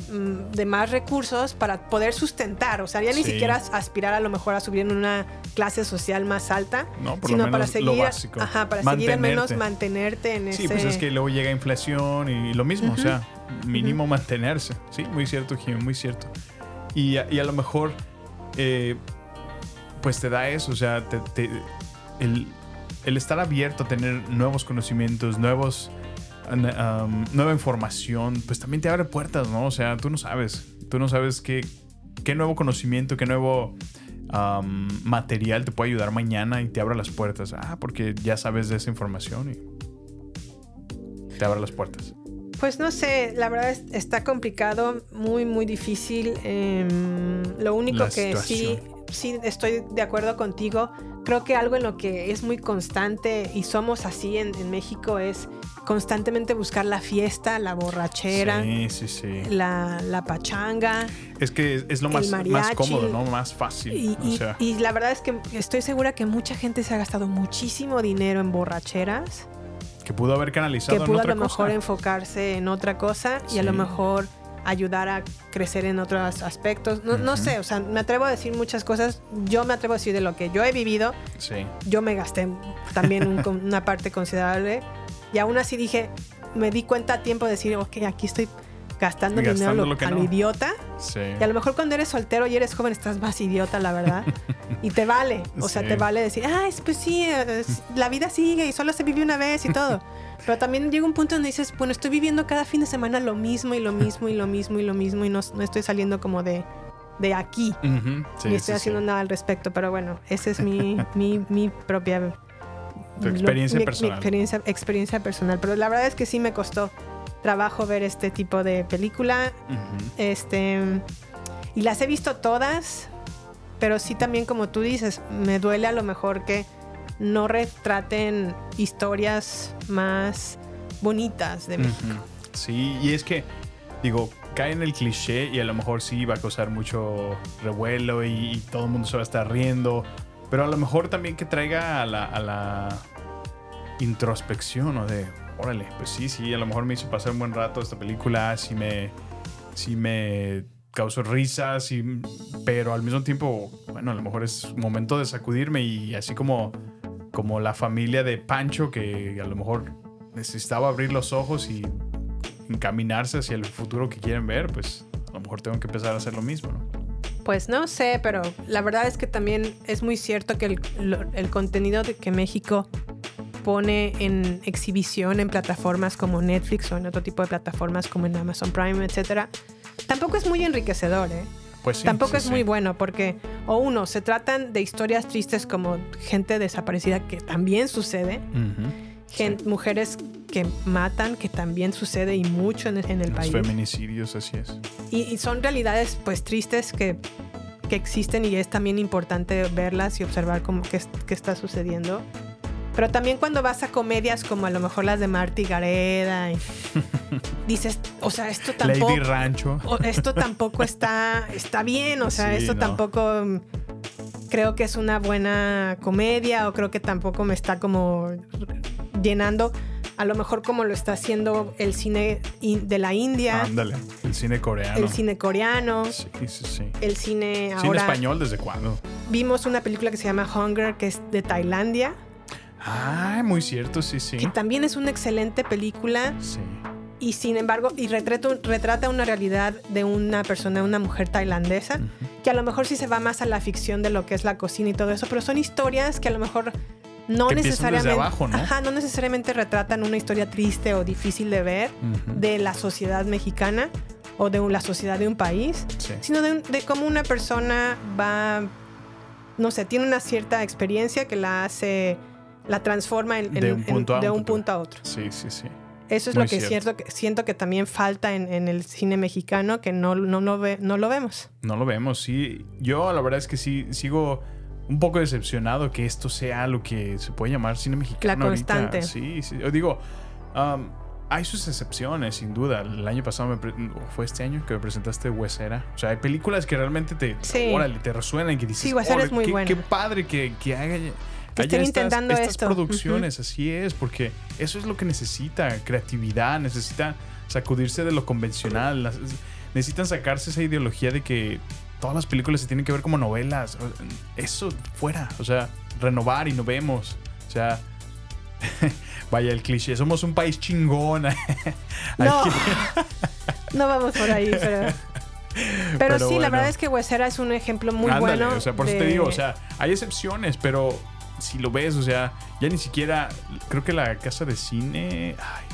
de más recursos para poder sustentar. O sea, ya ni Sí. siquiera as- aspirar a lo mejor a subir en una clase social más alta, No, por lo sino para menos lo seguir, básico. ajá, para seguir al menos Mantenerte. mantenerte en Sí, ese... pues es que luego llega inflación y lo mismo, o Ujú. sea, mínimo mantenerse. Sí, muy cierto, Jim, muy cierto. Y a, y a lo mejor, eh, pues te da eso, o sea, te- te- el, el estar abierto a tener nuevos conocimientos, nuevos, nueva información, pues también te abre puertas, ¿no? O sea, tú no sabes, tú no sabes qué, qué nuevo conocimiento, qué nuevo material te puede ayudar mañana y te abre las puertas. Ah, porque ya sabes de esa información y te abre las puertas. Pues no sé, la verdad es- está complicado, muy, muy difícil. Em, lo único La que sí, situación. sí estoy de acuerdo contigo. Creo que algo en lo que es muy constante y somos así en, en México es constantemente buscar la fiesta, la borrachera, Sí, sí, sí. la, la pachanga. Es que es, es lo más, más cómodo, ¿no? Más fácil. Y, o y- sea, y la verdad es que estoy segura que mucha gente se ha gastado muchísimo dinero en borracheras Que pudo haber canalizado que en pudo a lo mejor enfocarse en otra cosa y a lo mejor ayudar a crecer en otros aspectos. No, no sé, o sea, me atrevo a decir muchas cosas. Yo me atrevo a decir de lo que yo he vivido. Sí. Yo me gasté también un- una parte considerable y aún así dije, me di cuenta a tiempo de decir, ok, aquí estoy gastando, dinero lo que a lo idiota. Sí. Y a lo mejor cuando eres soltero y eres joven estás más idiota, la verdad. y te vale. O sea, Sí. te vale decir, ah, es- pues sí, es- la vida sigue y solo se vive una vez y todo. Pero también llega un punto donde dices, bueno, estoy viviendo cada fin de semana lo mismo y lo mismo y lo mismo y lo mismo y no, no estoy saliendo como de, de aquí. Sí, ni estoy haciendo nada al respecto. Pero bueno, esa es mi, mi, mi propia... Tu experiencia mi- mi personal. experiencia, experiencia personal. Pero la verdad es que sí me costó trabajo ver este tipo de película. Este. Y las he visto todas. Pero sí también, como tú dices, me duele a lo mejor que no retraten historias más bonitas de México. Sí, y es que, digo, cae en el cliché y a lo mejor sí va a causar mucho revuelo y, y todo el mundo se va a estar riendo. Pero a lo mejor también que traiga a la, a la introspección o de, órale, pues sí, sí, a lo mejor me hizo pasar un buen rato esta película, sí me, sí me causó risas, sí, pero al mismo tiempo, bueno, a lo mejor es momento de sacudirme y así como, como la familia de Pancho que a lo mejor necesitaba abrir los ojos y encaminarse hacia el futuro que quieren ver, pues a lo mejor tengo que empezar a hacer lo mismo, ¿no? Pues no sé, pero la verdad es que también es muy cierto que el, el contenido de que México pone en exhibición en plataformas como Netflix o en otro tipo de plataformas como en Amazon Prime, etcétera, tampoco es muy enriquecedor, ¿eh? Pues sí, Tampoco sí, es sí. muy bueno porque, o uno, se tratan de historias tristes como gente desaparecida, que también sucede, gen- mujeres que matan, que también sucede y mucho en, en el Los país. feminicidios, así es. Y, y son realidades pues tristes que, que existen y es también importante verlas y observar cómo, qué, qué está sucediendo. Pero también cuando vas a comedias como a lo mejor las de Marty Gareda y dices, o sea, esto tampoco... Lady Rancho. esto tampoco está, está bien, o sea, Sí, esto no. tampoco creo que es una buena comedia o creo que tampoco me está como llenando, a lo mejor como lo está haciendo el cine in- de la India, Ándale, el cine coreano. el cine coreano, Sí, sí, sí. el cine ¿Cine ahora. español desde cuándo? Vimos una película que se llama Hunger, que es de Tailandia, Ah, muy cierto, sí, sí. que también es una excelente película. Sí. Y sin embargo, y retrata, retrata una realidad de una persona, una mujer tailandesa, que a lo mejor sí se va más a la ficción de lo que es la cocina y todo eso, pero son historias que a lo mejor no Que necesariamente, desde abajo, ¿no? Ajá, no necesariamente retratan una historia triste o difícil de ver de la sociedad mexicana o de la sociedad de un país, Sí. sino de, de cómo una persona va, no sé, tiene una cierta experiencia que la hace, la transforma en, De en- un en- punto a de un punto a otro. Sí, sí, sí. Eso es Muy lo que cierto. siento, que siento que también falta en, en el cine mexicano, que no, no, no, ve- no lo vemos. No lo vemos, sí. Yo la verdad es que sí sigo un poco decepcionado que esto sea lo que se puede llamar cine mexicano. La ahorita. constante. Sí, sí. Yo digo, um, hay sus excepciones, sin duda. El año pasado me pre- fue este año que me presentaste Huesera. O sea, hay películas que realmente te, Sí. órale, te resuenan y que dices, Sí, Huesera "Órale, es muy qué, buena". qué padre que, que haga. Que estén estas, intentando estas esto. producciones, así es, porque eso es lo que necesita, creatividad, necesita sacudirse de lo convencional, las- necesitan sacarse esa ideología de que todas las películas se tienen que ver como novelas, eso fuera, o sea, renovar y no vemos, o sea, vaya el cliché, somos un país chingón. No. vamos por ahí, pero... Pero, Pero sí, la verdad es que Huesera es un ejemplo muy Ándale, bueno. O sea, por eso te digo, o sea, hay excepciones, pero si lo ves, o sea, ya ni siquiera, creo que la casa de cine, ay,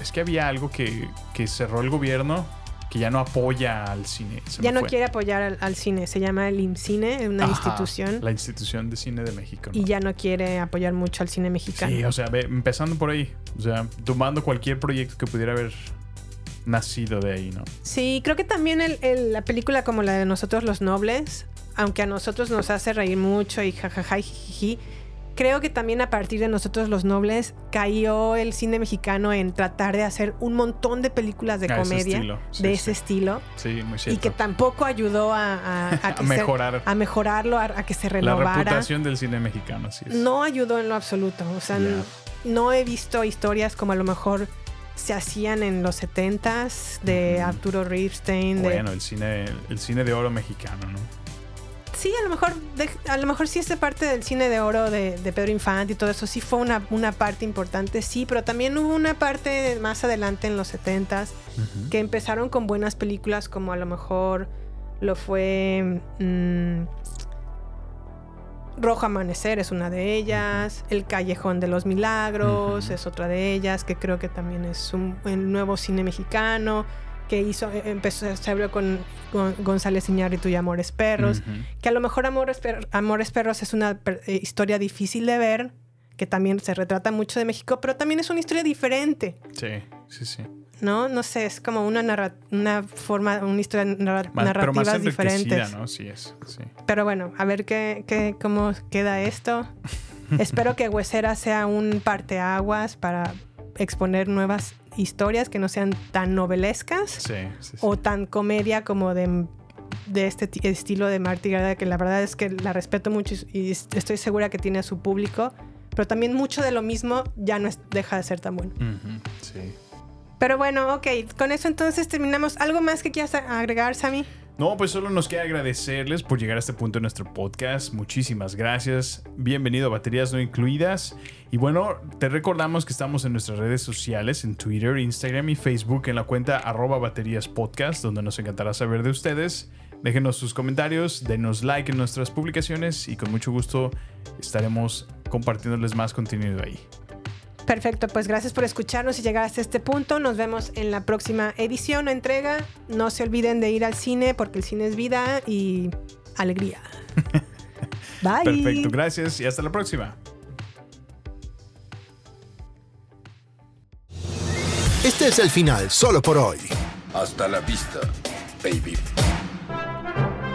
es que había algo que, que cerró el gobierno que ya no apoya al cine. se ya no fue. quiere apoyar al, al cine, se llama el IMCINE, una Ajá, institución, La institución de cine de México. ¿no? y ya no quiere apoyar mucho al cine mexicano. Sí, o sea, ve, empezando por ahí, o sea, tomando cualquier proyecto que pudiera haber nacido de ahí, ¿no? Sí, creo que también el- el- la película como la de Nosotros los Nobles, aunque a nosotros nos hace reír mucho y jajaja y jijiji, creo que también a partir de nosotros los nobles cayó el cine mexicano en tratar de hacer un montón de películas de A ese comedia estilo, sí, de sí. ese estilo Sí, muy y que tampoco ayudó a, a- a que se- mejorar. a mejorarlo, a, que se La renovara. reputación del cine mexicano, sí. No ayudó en lo absoluto. O sea, no he visto historias como a lo mejor se hacían en los 70s de Arturo Ripstein. de- Bueno, el cine, el cine de oro mexicano, ¿no? Sí, a lo mejor, de- a lo mejor sí esa parte del cine de oro de, de Pedro Infante y todo eso sí fue una, una parte importante, sí, pero también hubo una parte más adelante en los 70s que empezaron con buenas películas como a lo mejor lo fue mm, Rojo Amanecer es una de ellas, El Callejón de los Milagros es otra de ellas, que creo que también es un, el nuevo cine mexicano que hizo, eh, empezó, se abrió con, con González Iñárritu y Amores Perros, que a lo mejor Amores, Per- Amores Perros es una per- eh, historia difícil de ver, que también se retrata mucho de México, pero también es una historia diferente, Sí, sí, sí. ¿no? No sé, es como una, narra- una forma, una historia narra- Más- pero más narrativas enriquecida, diferentes. ¿no? Sí es, sí. Pero bueno, a ver qué, qué- cómo queda esto. Espero que Huesera sea un parteaguas para exponer nuevas historias que no sean tan novelescas Sí, sí, sí. o tan comedia como de, de este ti- estilo de Marty Gareda, que la verdad es que la respeto mucho y, estoy segura que tiene a su público, pero también mucho de lo mismo ya no es- deja de ser tan bueno. Sí. Pero bueno, ok, con eso entonces terminamos. ¿Algo más que quieras agregar, Sammy? No, pues solo nos queda agradecerles por llegar a este punto de nuestro podcast. Muchísimas gracias. Bienvenido a Baterías No Incluidas. Y bueno, te recordamos que estamos en nuestras redes sociales, en Twitter, Instagram y Facebook, en la cuenta arroba baterías podcast, donde nos encantará saber de ustedes. Déjenos sus comentarios, denos like en nuestras publicaciones y con mucho gusto estaremos compartiéndoles más contenido ahí. Perfecto, pues gracias por escucharnos y llegar hasta este punto. Nos vemos en la próxima edición o entrega. No se olviden de ir al cine porque el cine es vida y alegría. Bye. Perfecto, gracias y hasta la próxima. Este es el final solo por hoy. Hasta la vista, baby.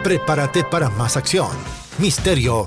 Prepárate para más acción, misterio